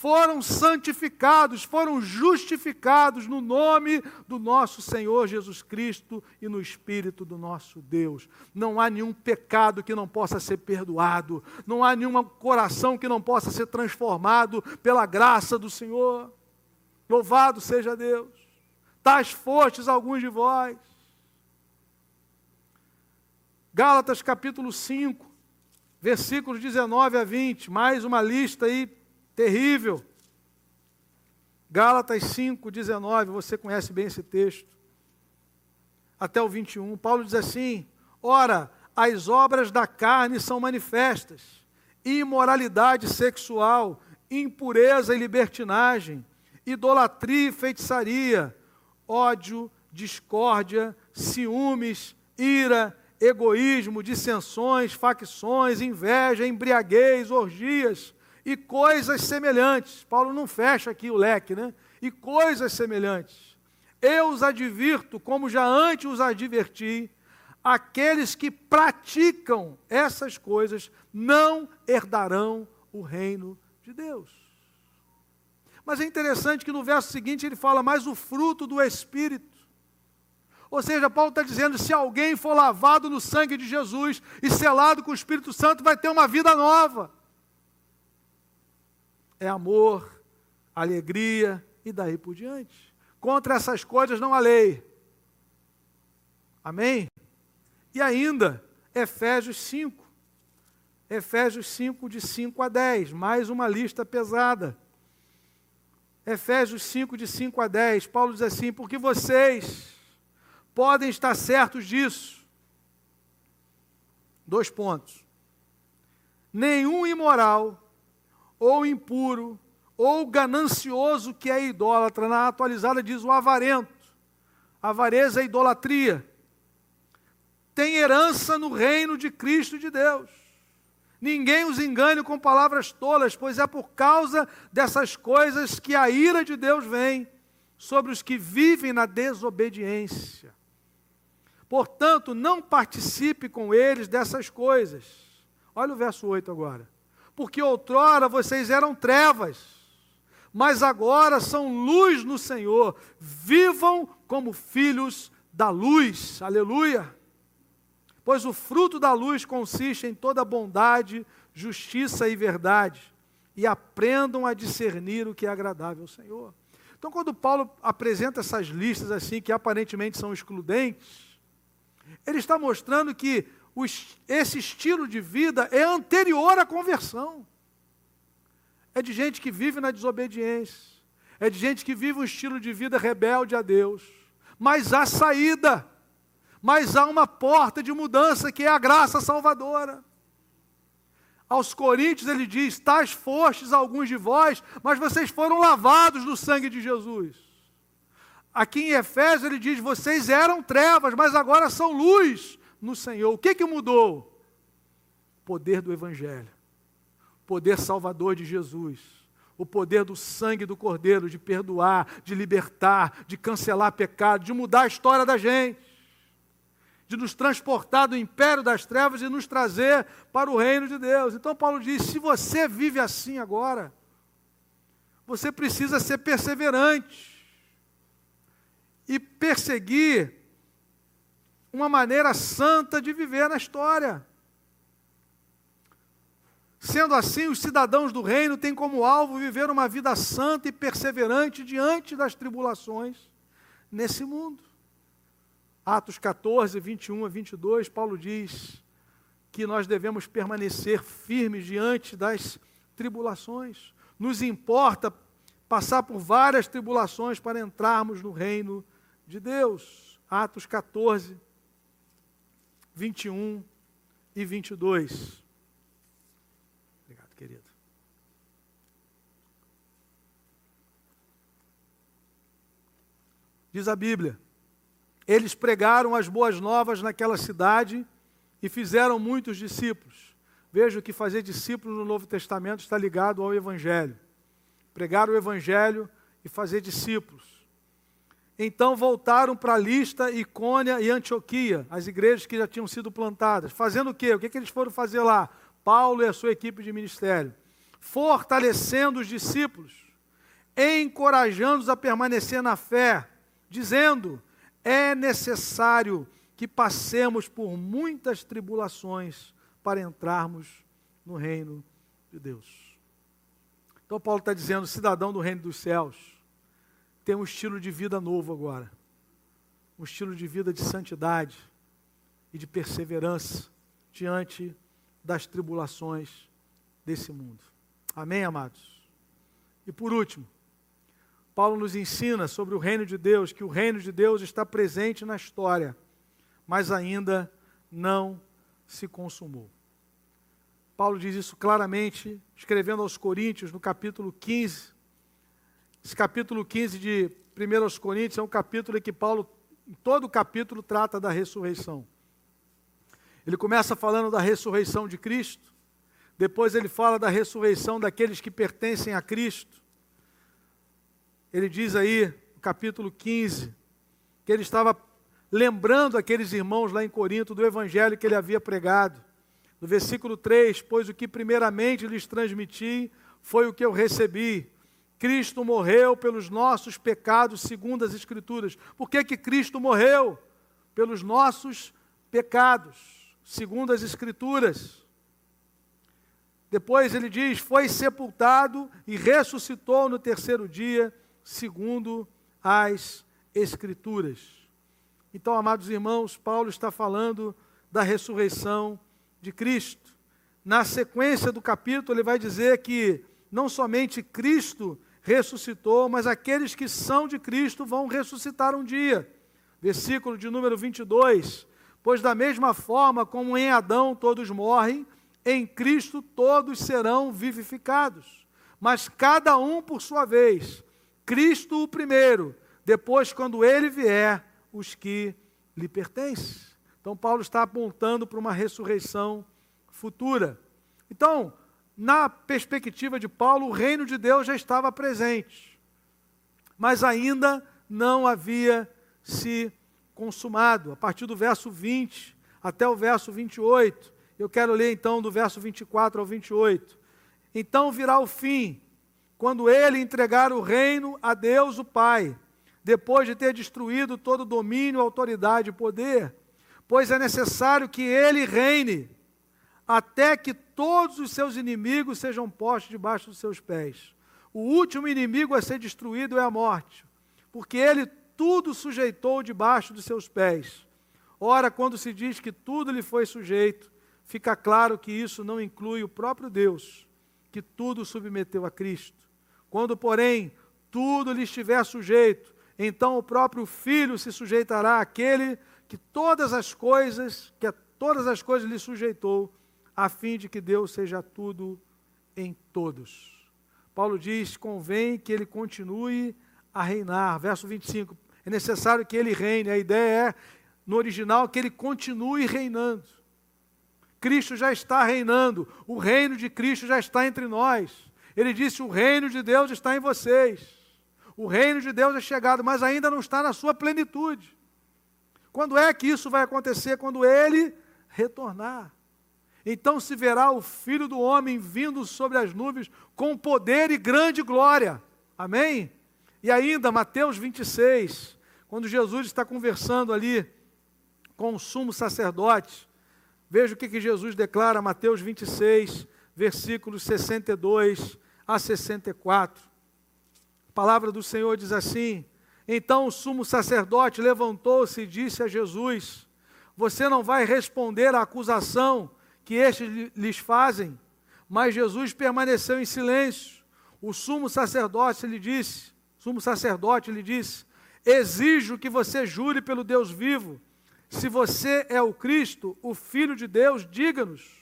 foram santificados, foram justificados no nome do nosso Senhor Jesus Cristo e no Espírito do nosso Deus. Não há nenhum pecado que não possa ser perdoado, não há nenhum coração que não possa ser transformado pela graça do Senhor. Louvado seja Deus. Tais fostes alguns de vós. Gálatas capítulo 5, versículos 19 a 20, mais uma lista aí terrível. Gálatas 5, 19, você conhece bem esse texto. Até o 21, Paulo diz assim: Ora, as obras da carne são manifestas: imoralidade sexual, impureza e libertinagem, idolatria e feitiçaria, ódio, discórdia, ciúmes, ira, egoísmo, dissensões, facções, inveja, embriaguez, orgias e coisas semelhantes. Paulo não fecha aqui o leque, né? E coisas semelhantes. Eu os advirto, como já antes os adverti, aqueles que praticam essas coisas não herdarão o reino de Deus. Mas é interessante que no verso seguinte ele fala mais o fruto do Espírito. Ou seja, Paulo está dizendo: se alguém for lavado no sangue de Jesus e selado com o Espírito Santo, vai ter uma vida nova é amor, alegria e daí por diante. Contra essas coisas não há lei. Amém? E ainda, Efésios 5. Efésios 5, de 5 a 10, mais uma lista pesada. Efésios 5, de 5 a 10, Paulo diz assim: Porque vocês podem estar certos disso. Dois pontos. Nenhum imoral ou impuro, ou ganancioso que é idólatra. Na atualizada diz o avarento. Avareza é idolatria. Tem herança no reino de Cristo de Deus. Ninguém os engane com palavras tolas, pois é por causa dessas coisas que a ira de Deus vem sobre os que vivem na desobediência. Portanto, não participe com eles dessas coisas. Olha o verso 8 agora porque outrora vocês eram trevas, mas agora são luz no Senhor. Vivam como filhos da luz. Aleluia. Pois o fruto da luz consiste em toda bondade, justiça e verdade. E aprendam a discernir o que é agradável ao Senhor. Então, quando Paulo apresenta essas listas assim, que aparentemente são excludentes, ele está mostrando que esse estilo de vida é anterior à conversão. É de gente que vive na desobediência. É de gente que vive um estilo de vida rebelde a Deus. Mas há saída. Mas há uma porta de mudança que é a graça salvadora. Aos Coríntios ele diz: Tais fostes alguns de vós, mas vocês foram lavados no sangue de Jesus. Aqui em Efésios ele diz: Vocês eram trevas, mas agora são luz no Senhor. O que, que mudou? O poder do Evangelho, o poder salvador de Jesus, o poder do sangue do Cordeiro de perdoar, de libertar, de cancelar pecado, de mudar a história da gente, de nos transportar do império das trevas e nos trazer para o reino de Deus. Então, Paulo diz: se você vive assim agora, você precisa ser perseverante e perseguir uma maneira santa de viver na história. Sendo assim, os cidadãos do reino têm como alvo viver uma vida santa e perseverante diante das tribulações nesse mundo. Atos 14, 21 a 22, Paulo diz que nós devemos permanecer firmes diante das tribulações. Nos importa passar por várias tribulações para entrarmos no reino de Deus. Atos 14, 21 e 22. Obrigado, querido. Diz a Bíblia: eles pregaram as boas novas naquela cidade e fizeram muitos discípulos. Veja que fazer discípulos no Novo Testamento está ligado ao Evangelho. Pregar o Evangelho e fazer discípulos. Então voltaram para Lista, Icônia e Antioquia, as igrejas que já tinham sido plantadas. Fazendo o quê? O que, que eles foram fazer lá? Paulo e a sua equipe de ministério. Fortalecendo os discípulos, encorajando-os a permanecer na fé, dizendo: é necessário que passemos por muitas tribulações para entrarmos no reino de Deus. Então, Paulo está dizendo: cidadão do reino dos céus, tem um estilo de vida novo agora. Um estilo de vida de santidade e de perseverança diante das tribulações desse mundo. Amém, amados? E por último, Paulo nos ensina sobre o reino de Deus, que o reino de Deus está presente na história, mas ainda não se consumou. Paulo diz isso claramente, escrevendo aos Coríntios, no capítulo 15, esse capítulo 15 de 1 Coríntios é um capítulo em que Paulo, em todo o capítulo, trata da ressurreição. Ele começa falando da ressurreição de Cristo, depois ele fala da ressurreição daqueles que pertencem a Cristo. Ele diz aí, no capítulo 15, que ele estava lembrando aqueles irmãos lá em Corinto do evangelho que ele havia pregado. No versículo 3, pois o que primeiramente lhes transmiti foi o que eu recebi, Cristo morreu pelos nossos pecados, segundo as Escrituras. Por que, que Cristo morreu? Pelos nossos pecados, segundo as Escrituras. Depois ele diz: foi sepultado e ressuscitou no terceiro dia, segundo as Escrituras. Então, amados irmãos, Paulo está falando da ressurreição de Cristo. Na sequência do capítulo, ele vai dizer que não somente Cristo ressuscitou, mas aqueles que são de Cristo vão ressuscitar um dia. Versículo de número 22. Pois da mesma forma como em Adão todos morrem, em Cristo todos serão vivificados. Mas cada um por sua vez. Cristo o primeiro, depois, quando ele vier, os que lhe pertencem. Então, Paulo está apontando para uma ressurreição futura. Então, na perspectiva de Paulo, o reino de Deus já estava presente, mas ainda não havia se consumado. A partir do verso 20 até o verso 28, eu quero ler então do verso 24 ao 28. Então virá o fim, quando ele entregar o reino a Deus o Pai, depois de ter destruído todo domínio, autoridade e poder, pois é necessário que ele reine até que todos os seus inimigos sejam postos debaixo dos seus pés. O último inimigo a ser destruído é a morte, porque ele tudo sujeitou debaixo dos seus pés. Ora, quando se diz que tudo lhe foi sujeito, fica claro que isso não inclui o próprio Deus, que tudo submeteu a Cristo. Quando, porém, tudo lhe estiver sujeito, então o próprio Filho se sujeitará àquele que todas as coisas, que a todas as coisas lhe sujeitou, a fim de que Deus seja tudo em todos. Paulo diz: convém que ele continue a reinar. Verso 25: é necessário que ele reine. A ideia é, no original, que ele continue reinando. Cristo já está reinando, o reino de Cristo já está entre nós. Ele disse: o reino de Deus está em vocês. O reino de Deus é chegado, mas ainda não está na sua plenitude. Quando é que isso vai acontecer? Quando ele retornar. Então se verá o Filho do Homem vindo sobre as nuvens com poder e grande glória. Amém? E ainda, Mateus 26, quando Jesus está conversando ali com o sumo sacerdote, veja o que, que Jesus declara, Mateus 26, versículos 62 a 64. A palavra do Senhor diz assim: Então o sumo sacerdote levantou-se e disse a Jesus: Você não vai responder à acusação que estes lhes fazem. Mas Jesus permaneceu em silêncio. O sumo sacerdote lhe disse, sumo sacerdote lhe disse: Exijo que você jure pelo Deus vivo. Se você é o Cristo, o Filho de Deus, diga-nos.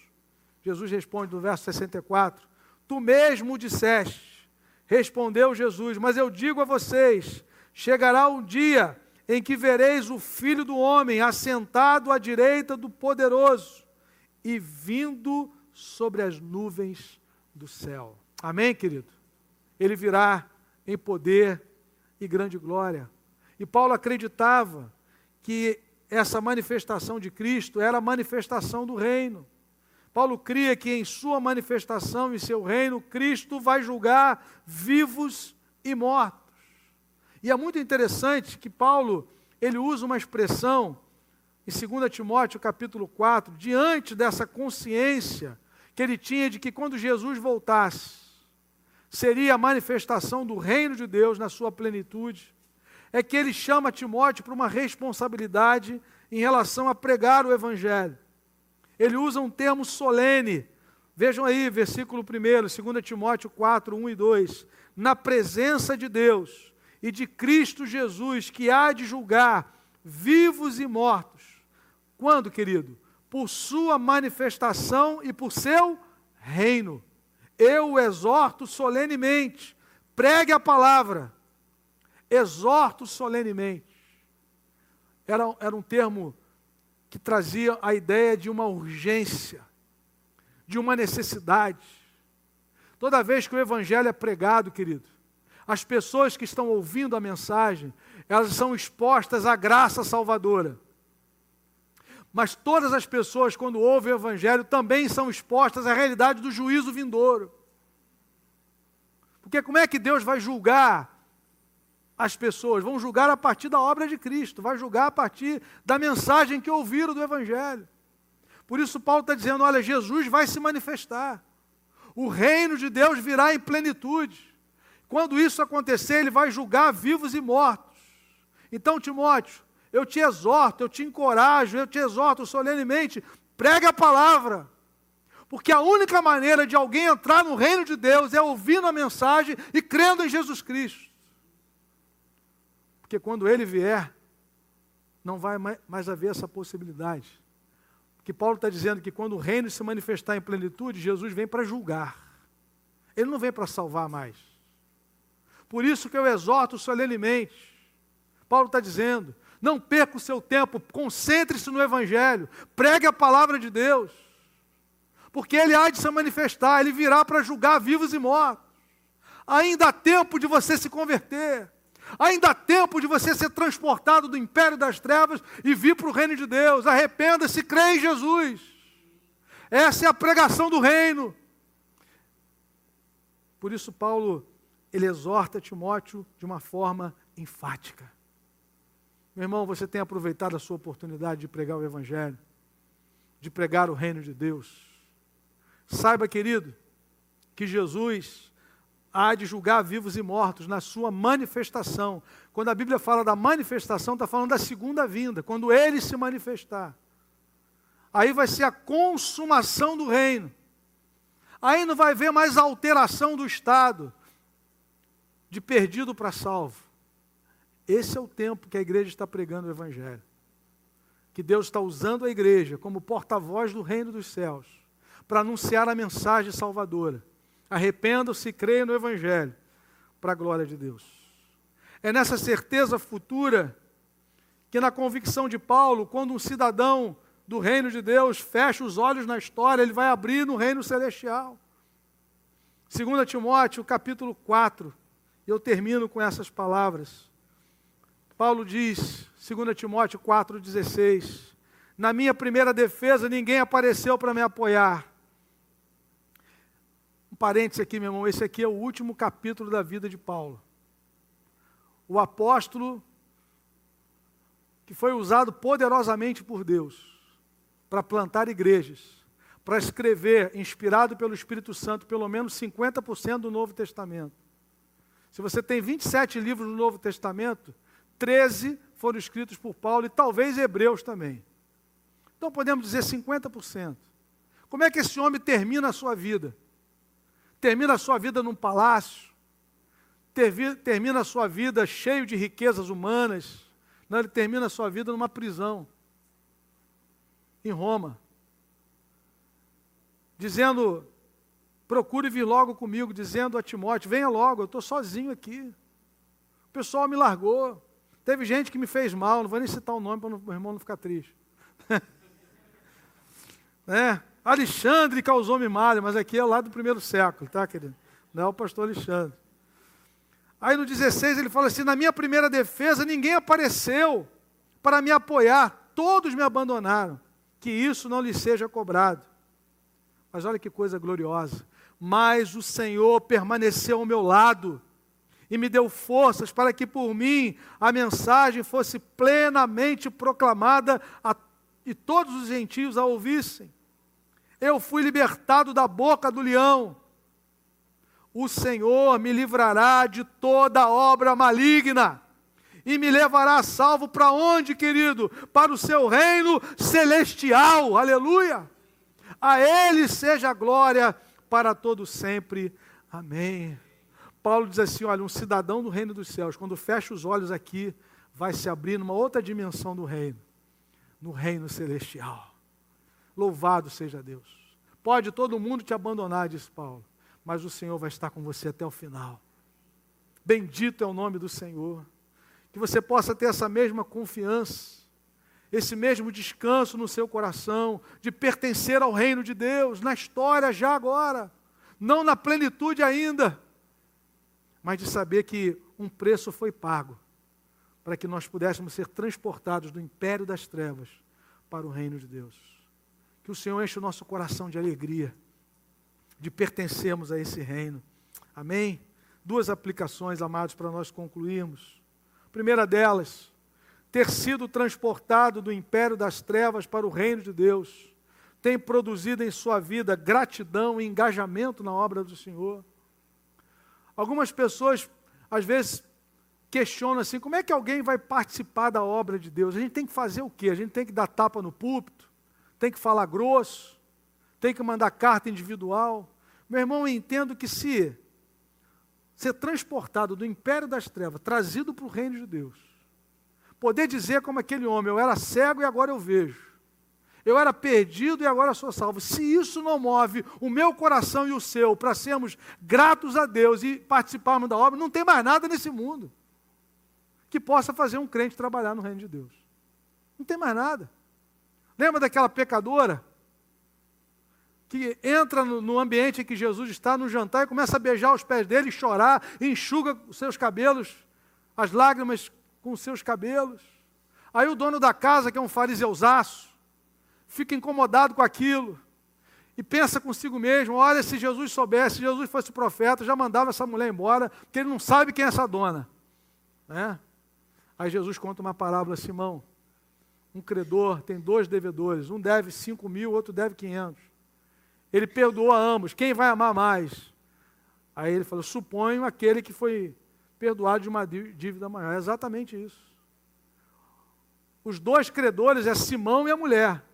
Jesus responde no verso 64: Tu mesmo disseste. Respondeu Jesus: Mas eu digo a vocês: chegará um dia em que vereis o Filho do Homem assentado à direita do Poderoso e vindo sobre as nuvens do céu. Amém, querido? Ele virá em poder e grande glória. E Paulo acreditava que essa manifestação de Cristo era a manifestação do reino. Paulo cria que em sua manifestação e seu reino, Cristo vai julgar vivos e mortos. E é muito interessante que Paulo, ele usa uma expressão em 2 Timóteo capítulo 4, diante dessa consciência que ele tinha de que quando Jesus voltasse, seria a manifestação do reino de Deus na sua plenitude, é que ele chama Timóteo para uma responsabilidade em relação a pregar o evangelho. Ele usa um termo solene. Vejam aí, versículo 1, 2 Timóteo 4, 1 e 2. Na presença de Deus e de Cristo Jesus, que há de julgar vivos e mortos. Quando, querido? Por sua manifestação e por seu reino. Eu o exorto solenemente. Pregue a palavra. Exorto solenemente. Era, era um termo que trazia a ideia de uma urgência, de uma necessidade. Toda vez que o Evangelho é pregado, querido, as pessoas que estão ouvindo a mensagem, elas são expostas à graça salvadora. Mas todas as pessoas, quando ouvem o Evangelho, também são expostas à realidade do juízo vindouro. Porque como é que Deus vai julgar as pessoas? Vão julgar a partir da obra de Cristo, vai julgar a partir da mensagem que ouviram do Evangelho. Por isso, Paulo está dizendo: olha, Jesus vai se manifestar, o reino de Deus virá em plenitude. Quando isso acontecer, ele vai julgar vivos e mortos. Então, Timóteo, eu te exorto, eu te encorajo, eu te exorto solenemente, pregue a palavra. Porque a única maneira de alguém entrar no reino de Deus é ouvindo a mensagem e crendo em Jesus Cristo. Porque quando ele vier, não vai mais haver essa possibilidade. Porque Paulo está dizendo que quando o reino se manifestar em plenitude, Jesus vem para julgar. Ele não vem para salvar mais. Por isso que eu exorto solenemente. Paulo está dizendo: não perca o seu tempo, concentre-se no Evangelho, pregue a palavra de Deus, porque ele há de se manifestar, ele virá para julgar vivos e mortos. Ainda há tempo de você se converter, ainda há tempo de você ser transportado do império das trevas e vir para o reino de Deus. Arrependa-se, crê em Jesus. Essa é a pregação do reino. Por isso, Paulo ele exorta Timóteo de uma forma enfática. Meu irmão, você tem aproveitado a sua oportunidade de pregar o Evangelho, de pregar o reino de Deus. Saiba, querido, que Jesus há de julgar vivos e mortos na sua manifestação. Quando a Bíblia fala da manifestação, está falando da segunda vinda, quando ele se manifestar. Aí vai ser a consumação do reino. Aí não vai haver mais alteração do Estado de perdido para salvo. Esse é o tempo que a igreja está pregando o Evangelho. Que Deus está usando a igreja como porta-voz do reino dos céus para anunciar a mensagem salvadora. Arrependam-se e creiam no Evangelho para a glória de Deus. É nessa certeza futura que, na convicção de Paulo, quando um cidadão do reino de Deus fecha os olhos na história, ele vai abrir no reino celestial. 2 Timóteo, capítulo 4, eu termino com essas palavras. Paulo diz, 2 Timóteo 4,16: Na minha primeira defesa, ninguém apareceu para me apoiar. Parênteses aqui, meu irmão, esse aqui é o último capítulo da vida de Paulo. O apóstolo que foi usado poderosamente por Deus para plantar igrejas, para escrever, inspirado pelo Espírito Santo, pelo menos 50% do Novo Testamento. Se você tem 27 livros no Novo Testamento, 13 foram escritos por Paulo e talvez Hebreus também. Então podemos dizer 50%. Como é que esse homem termina a sua vida? Termina a sua vida num palácio, termina a sua vida cheio de riquezas humanas. Não, ele termina a sua vida numa prisão, em Roma, dizendo: procure vir logo comigo, dizendo a Timóteo: venha logo, eu estou sozinho aqui. O pessoal me largou. Teve gente que me fez mal, não vou nem citar o nome para o meu irmão não ficar triste. né? Alexandre causou-me mal, mas aqui é lá do primeiro século, tá, querido? Não é o pastor Alexandre. Aí no 16 ele fala assim: na minha primeira defesa ninguém apareceu para me apoiar, todos me abandonaram. Que isso não lhe seja cobrado. Mas olha que coisa gloriosa. Mas o Senhor permaneceu ao meu lado e me deu forças para que por mim a mensagem fosse plenamente proclamada a, e todos os gentios a ouvissem. Eu fui libertado da boca do leão o Senhor me livrará de toda obra maligna e me levará salvo para onde, querido? Para o seu reino celestial. Aleluia! A ele seja a glória para todo sempre. Amém. Paulo diz assim: olha, um cidadão do reino dos céus, quando fecha os olhos aqui, vai se abrir numa outra dimensão do reino, no reino celestial. Louvado seja Deus. Pode todo mundo te abandonar, diz Paulo, mas o Senhor vai estar com você até o final. Bendito é o nome do Senhor. Que você possa ter essa mesma confiança, esse mesmo descanso no seu coração, de pertencer ao reino de Deus, na história já agora, não na plenitude ainda, mas de saber que um preço foi pago para que nós pudéssemos ser transportados do império das trevas para o reino de Deus. Que o Senhor enche o nosso coração de alegria de pertencermos a esse reino. Amém? Duas aplicações, amados, para nós concluirmos. A primeira delas, ter sido transportado do império das trevas para o reino de Deus, tem produzido em sua vida gratidão e engajamento na obra do Senhor. Algumas pessoas, às vezes, questionam assim: como é que alguém vai participar da obra de Deus? A gente tem que fazer o quê? A gente tem que dar tapa no púlpito? Tem que falar grosso? tem que mandar carta individual. Meu irmão, eu entendo que se ser transportado do império das trevas, trazido para o reino de Deus, poder dizer como aquele homem, eu era cego e agora eu vejo. Eu era perdido e agora sou salvo. Se isso não move o meu coração e o seu para sermos gratos a Deus e participarmos da obra, não tem mais nada nesse mundo que possa fazer um crente trabalhar no reino de Deus. Não tem mais nada. Lembra daquela pecadora que entra no, ambiente em que Jesus está no jantar e começa a beijar os pés dele, chorar, enxuga os seus cabelos, as lágrimas com os seus cabelos. Aí o dono da casa, que é um fariseusaço, fica incomodado com aquilo e pensa consigo mesmo: olha, se Jesus soubesse, se Jesus fosse profeta, já mandava essa mulher embora, porque ele não sabe quem é essa dona. Né? Aí Jesus conta uma parábola, Simão. Um credor tem dois devedores, um deve cinco mil, outro deve quinhentos. Ele perdoou a ambos. Quem vai amar mais? Aí ele falou: suponho aquele que foi perdoado de uma dívida maior. É exatamente isso. Os dois credores é Simão e a mulher.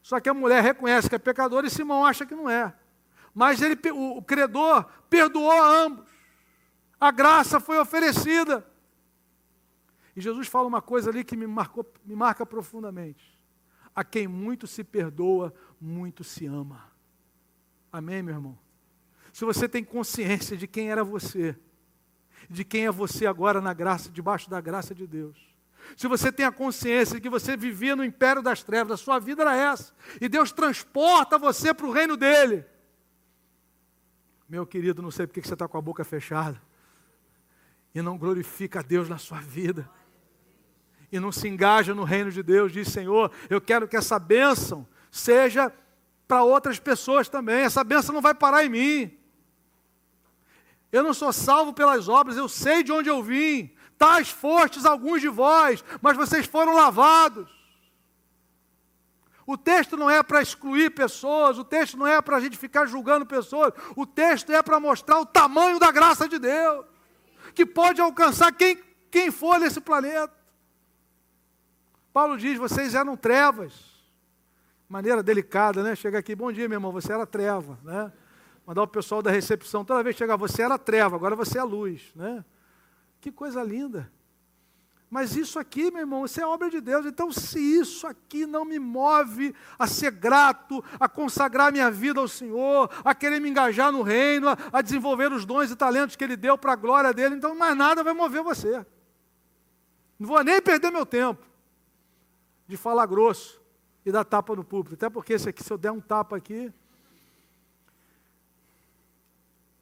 Só que a mulher reconhece que é pecador e Simão acha que não é. Mas ele, o credor perdoou a ambos. A graça foi oferecida. E Jesus fala uma coisa ali que me, marcou, me marca profundamente. A quem muito se perdoa, muito se ama. Amém, meu irmão? Se você tem consciência de quem era você, de quem é você agora na graça, debaixo da graça de Deus. Se você tem a consciência de que você vivia no império das trevas, a sua vida era essa, e Deus transporta você para o reino dele. Meu querido, não sei porque você está com a boca fechada e não glorifica a Deus na sua vida e não se engaja no reino de Deus, diz: Senhor, eu quero que essa bênção seja para outras pessoas também. Essa bênção não vai parar em mim. Eu não sou salvo pelas obras, eu sei de onde eu vim. Tais fostes alguns de vós, mas vocês foram lavados. O texto não é para excluir pessoas, o texto não é para a gente ficar julgando pessoas, o texto é para mostrar o tamanho da graça de Deus, que pode alcançar quem, quem for nesse planeta. Paulo diz: vocês eram trevas. Maneira delicada, né? Chega aqui, bom dia, meu irmão, você era treva, né? Mandar o pessoal da recepção toda vez chegar, você era treva, agora você é luz, né? Que coisa linda. Mas isso aqui, meu irmão, isso é obra de Deus. Então, se isso aqui não me move a ser grato, a consagrar minha vida ao Senhor, a querer me engajar no reino, a desenvolver os dons e talentos que Ele deu para a glória dele, então mais nada vai mover você. Não vou nem perder meu tempo de falar grosso e dar tapa no público. Até porque esse aqui, se eu der um tapa aqui.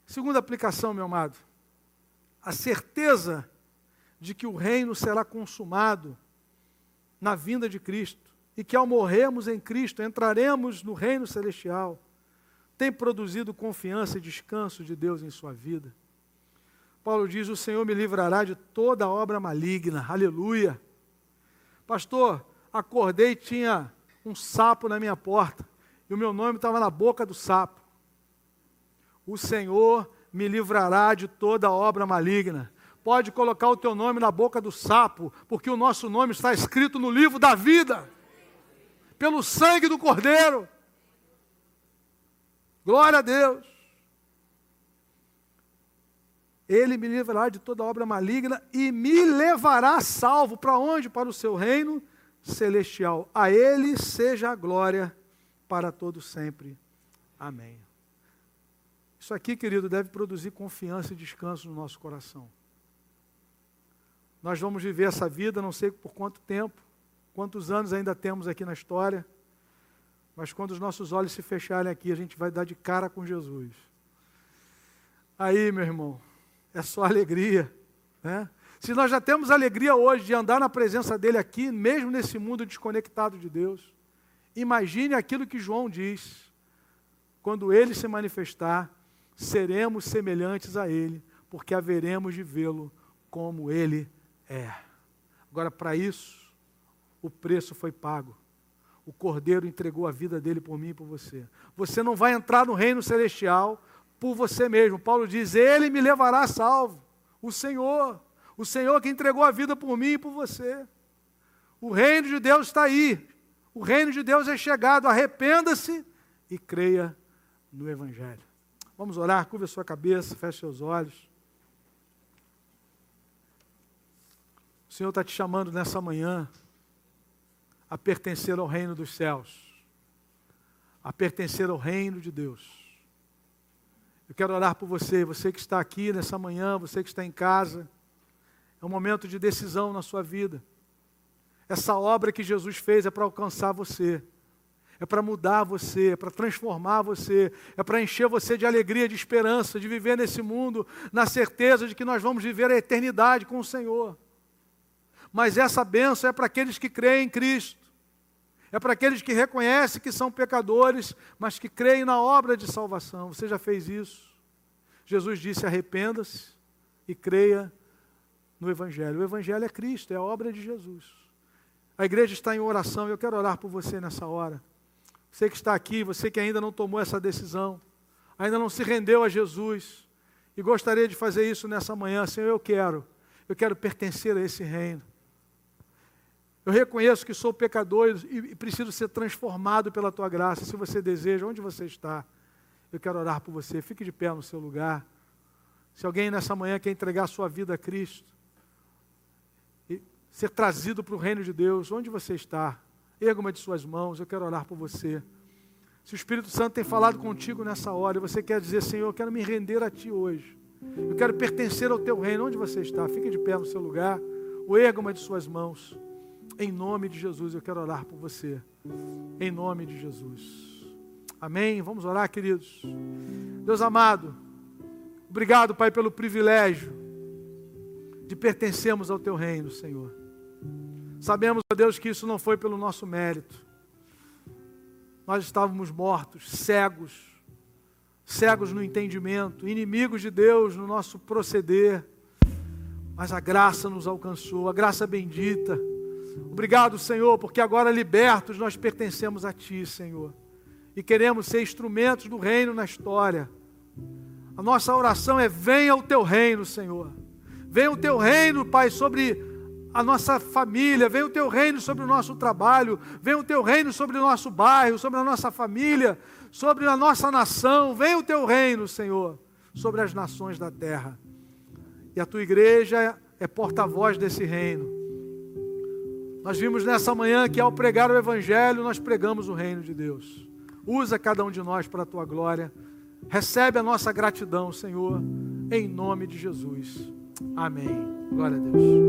Segunda aplicação, meu amado. A certeza de que o reino será consumado na vinda de Cristo e que ao morrermos em Cristo entraremos no reino celestial, tem produzido confiança e descanso de Deus em sua vida. Paulo diz: O Senhor me livrará de toda obra maligna, aleluia. Pastor, acordei e tinha um sapo na minha porta e o meu nome estava na boca do sapo. O Senhor me livrará de toda obra maligna pode colocar o teu nome na boca do sapo, porque o nosso nome está escrito no livro da vida, pelo sangue do Cordeiro. Glória a Deus. Ele me livrará de toda obra maligna e me levará salvo para onde? Para o seu reino celestial. A ele seja a glória para todo sempre. Amém. Isso aqui, querido, deve produzir confiança e descanso no nosso coração. Nós vamos viver essa vida, não sei por quanto tempo, quantos anos ainda temos aqui na história, mas quando os nossos olhos se fecharem aqui, a gente vai dar de cara com Jesus. Aí, meu irmão, é só alegria, né? Se nós já temos alegria hoje de andar na presença dele aqui, mesmo nesse mundo desconectado de Deus, imagine aquilo que João diz: quando ele se manifestar, seremos semelhantes a ele, porque haveremos de vê-lo como ele é. Agora, para isso, o preço foi pago. O Cordeiro entregou a vida dele por mim e por você. Você não vai entrar no reino celestial por você mesmo. Paulo diz: Ele me levará salvo. O Senhor. O Senhor que entregou a vida por mim e por você. O reino de Deus está aí. O reino de Deus é chegado. Arrependa-se e creia no Evangelho. Vamos orar, curva sua cabeça, feche seus olhos. O Senhor está te chamando nessa manhã a pertencer ao reino dos céus, a pertencer ao reino de Deus. Eu quero orar por você, você que está aqui nessa manhã, você que está em casa. É um momento de decisão na sua vida. Essa obra que Jesus fez é para alcançar você, é para mudar você, é para transformar você, é para encher você de alegria, de esperança, de viver nesse mundo na certeza de que nós vamos viver a eternidade com o Senhor mas essa benção é para aqueles que creem em Cristo. É para aqueles que reconhecem que são pecadores, mas que creem na obra de salvação. Você já fez isso? Jesus disse: arrependa-se e creia no Evangelho. O Evangelho é Cristo, é a obra de Jesus. A igreja está em oração e eu quero orar por você nessa hora. Você que está aqui, você que ainda não tomou essa decisão, ainda não se rendeu a Jesus e gostaria de fazer isso nessa manhã, Senhor, eu quero, eu quero pertencer a esse reino. Eu reconheço que sou pecador e preciso ser transformado pela tua graça. Se você deseja, onde você está, eu quero orar por você. Fique de pé no seu lugar. Se alguém nessa manhã quer entregar sua vida a Cristo ser trazido para o reino de Deus, onde você está, erga uma de suas mãos, eu quero orar por você. Se o Espírito Santo tem falado contigo nessa hora e você quer dizer, Senhor, eu quero me render a Ti hoje. Eu quero pertencer ao Teu reino, onde você está, fique de pé no seu lugar, ou erga uma de suas mãos. Em nome de Jesus, eu quero orar por você. Em nome de Jesus. Amém? Vamos orar, queridos. Deus amado, obrigado, Pai, pelo privilégio de pertencermos ao Teu reino, Senhor. Sabemos, ó Deus, que isso não foi pelo nosso mérito. Nós estávamos mortos, cegos, cegos no entendimento, inimigos de Deus no nosso proceder, mas a graça nos alcançou, a graça bendita Obrigado, Senhor, porque agora libertos nós pertencemos a Ti, Senhor. E queremos ser instrumentos do reino na história. A nossa oração é: venha o Teu reino, Senhor. Venha o Teu reino, Pai, sobre a nossa família, venha o teu reino sobre o nosso trabalho, venha o teu reino sobre o nosso bairro, sobre a nossa família, sobre a nossa nação, venha o teu reino, Senhor, sobre as nações da terra. E a tua igreja é porta-voz desse reino. Nós vimos nessa manhã que ao pregar o Evangelho, nós pregamos o reino de Deus. Usa cada um de nós para a tua glória. Recebe a nossa gratidão, Senhor, em nome de Jesus. Amém. Glória a Deus.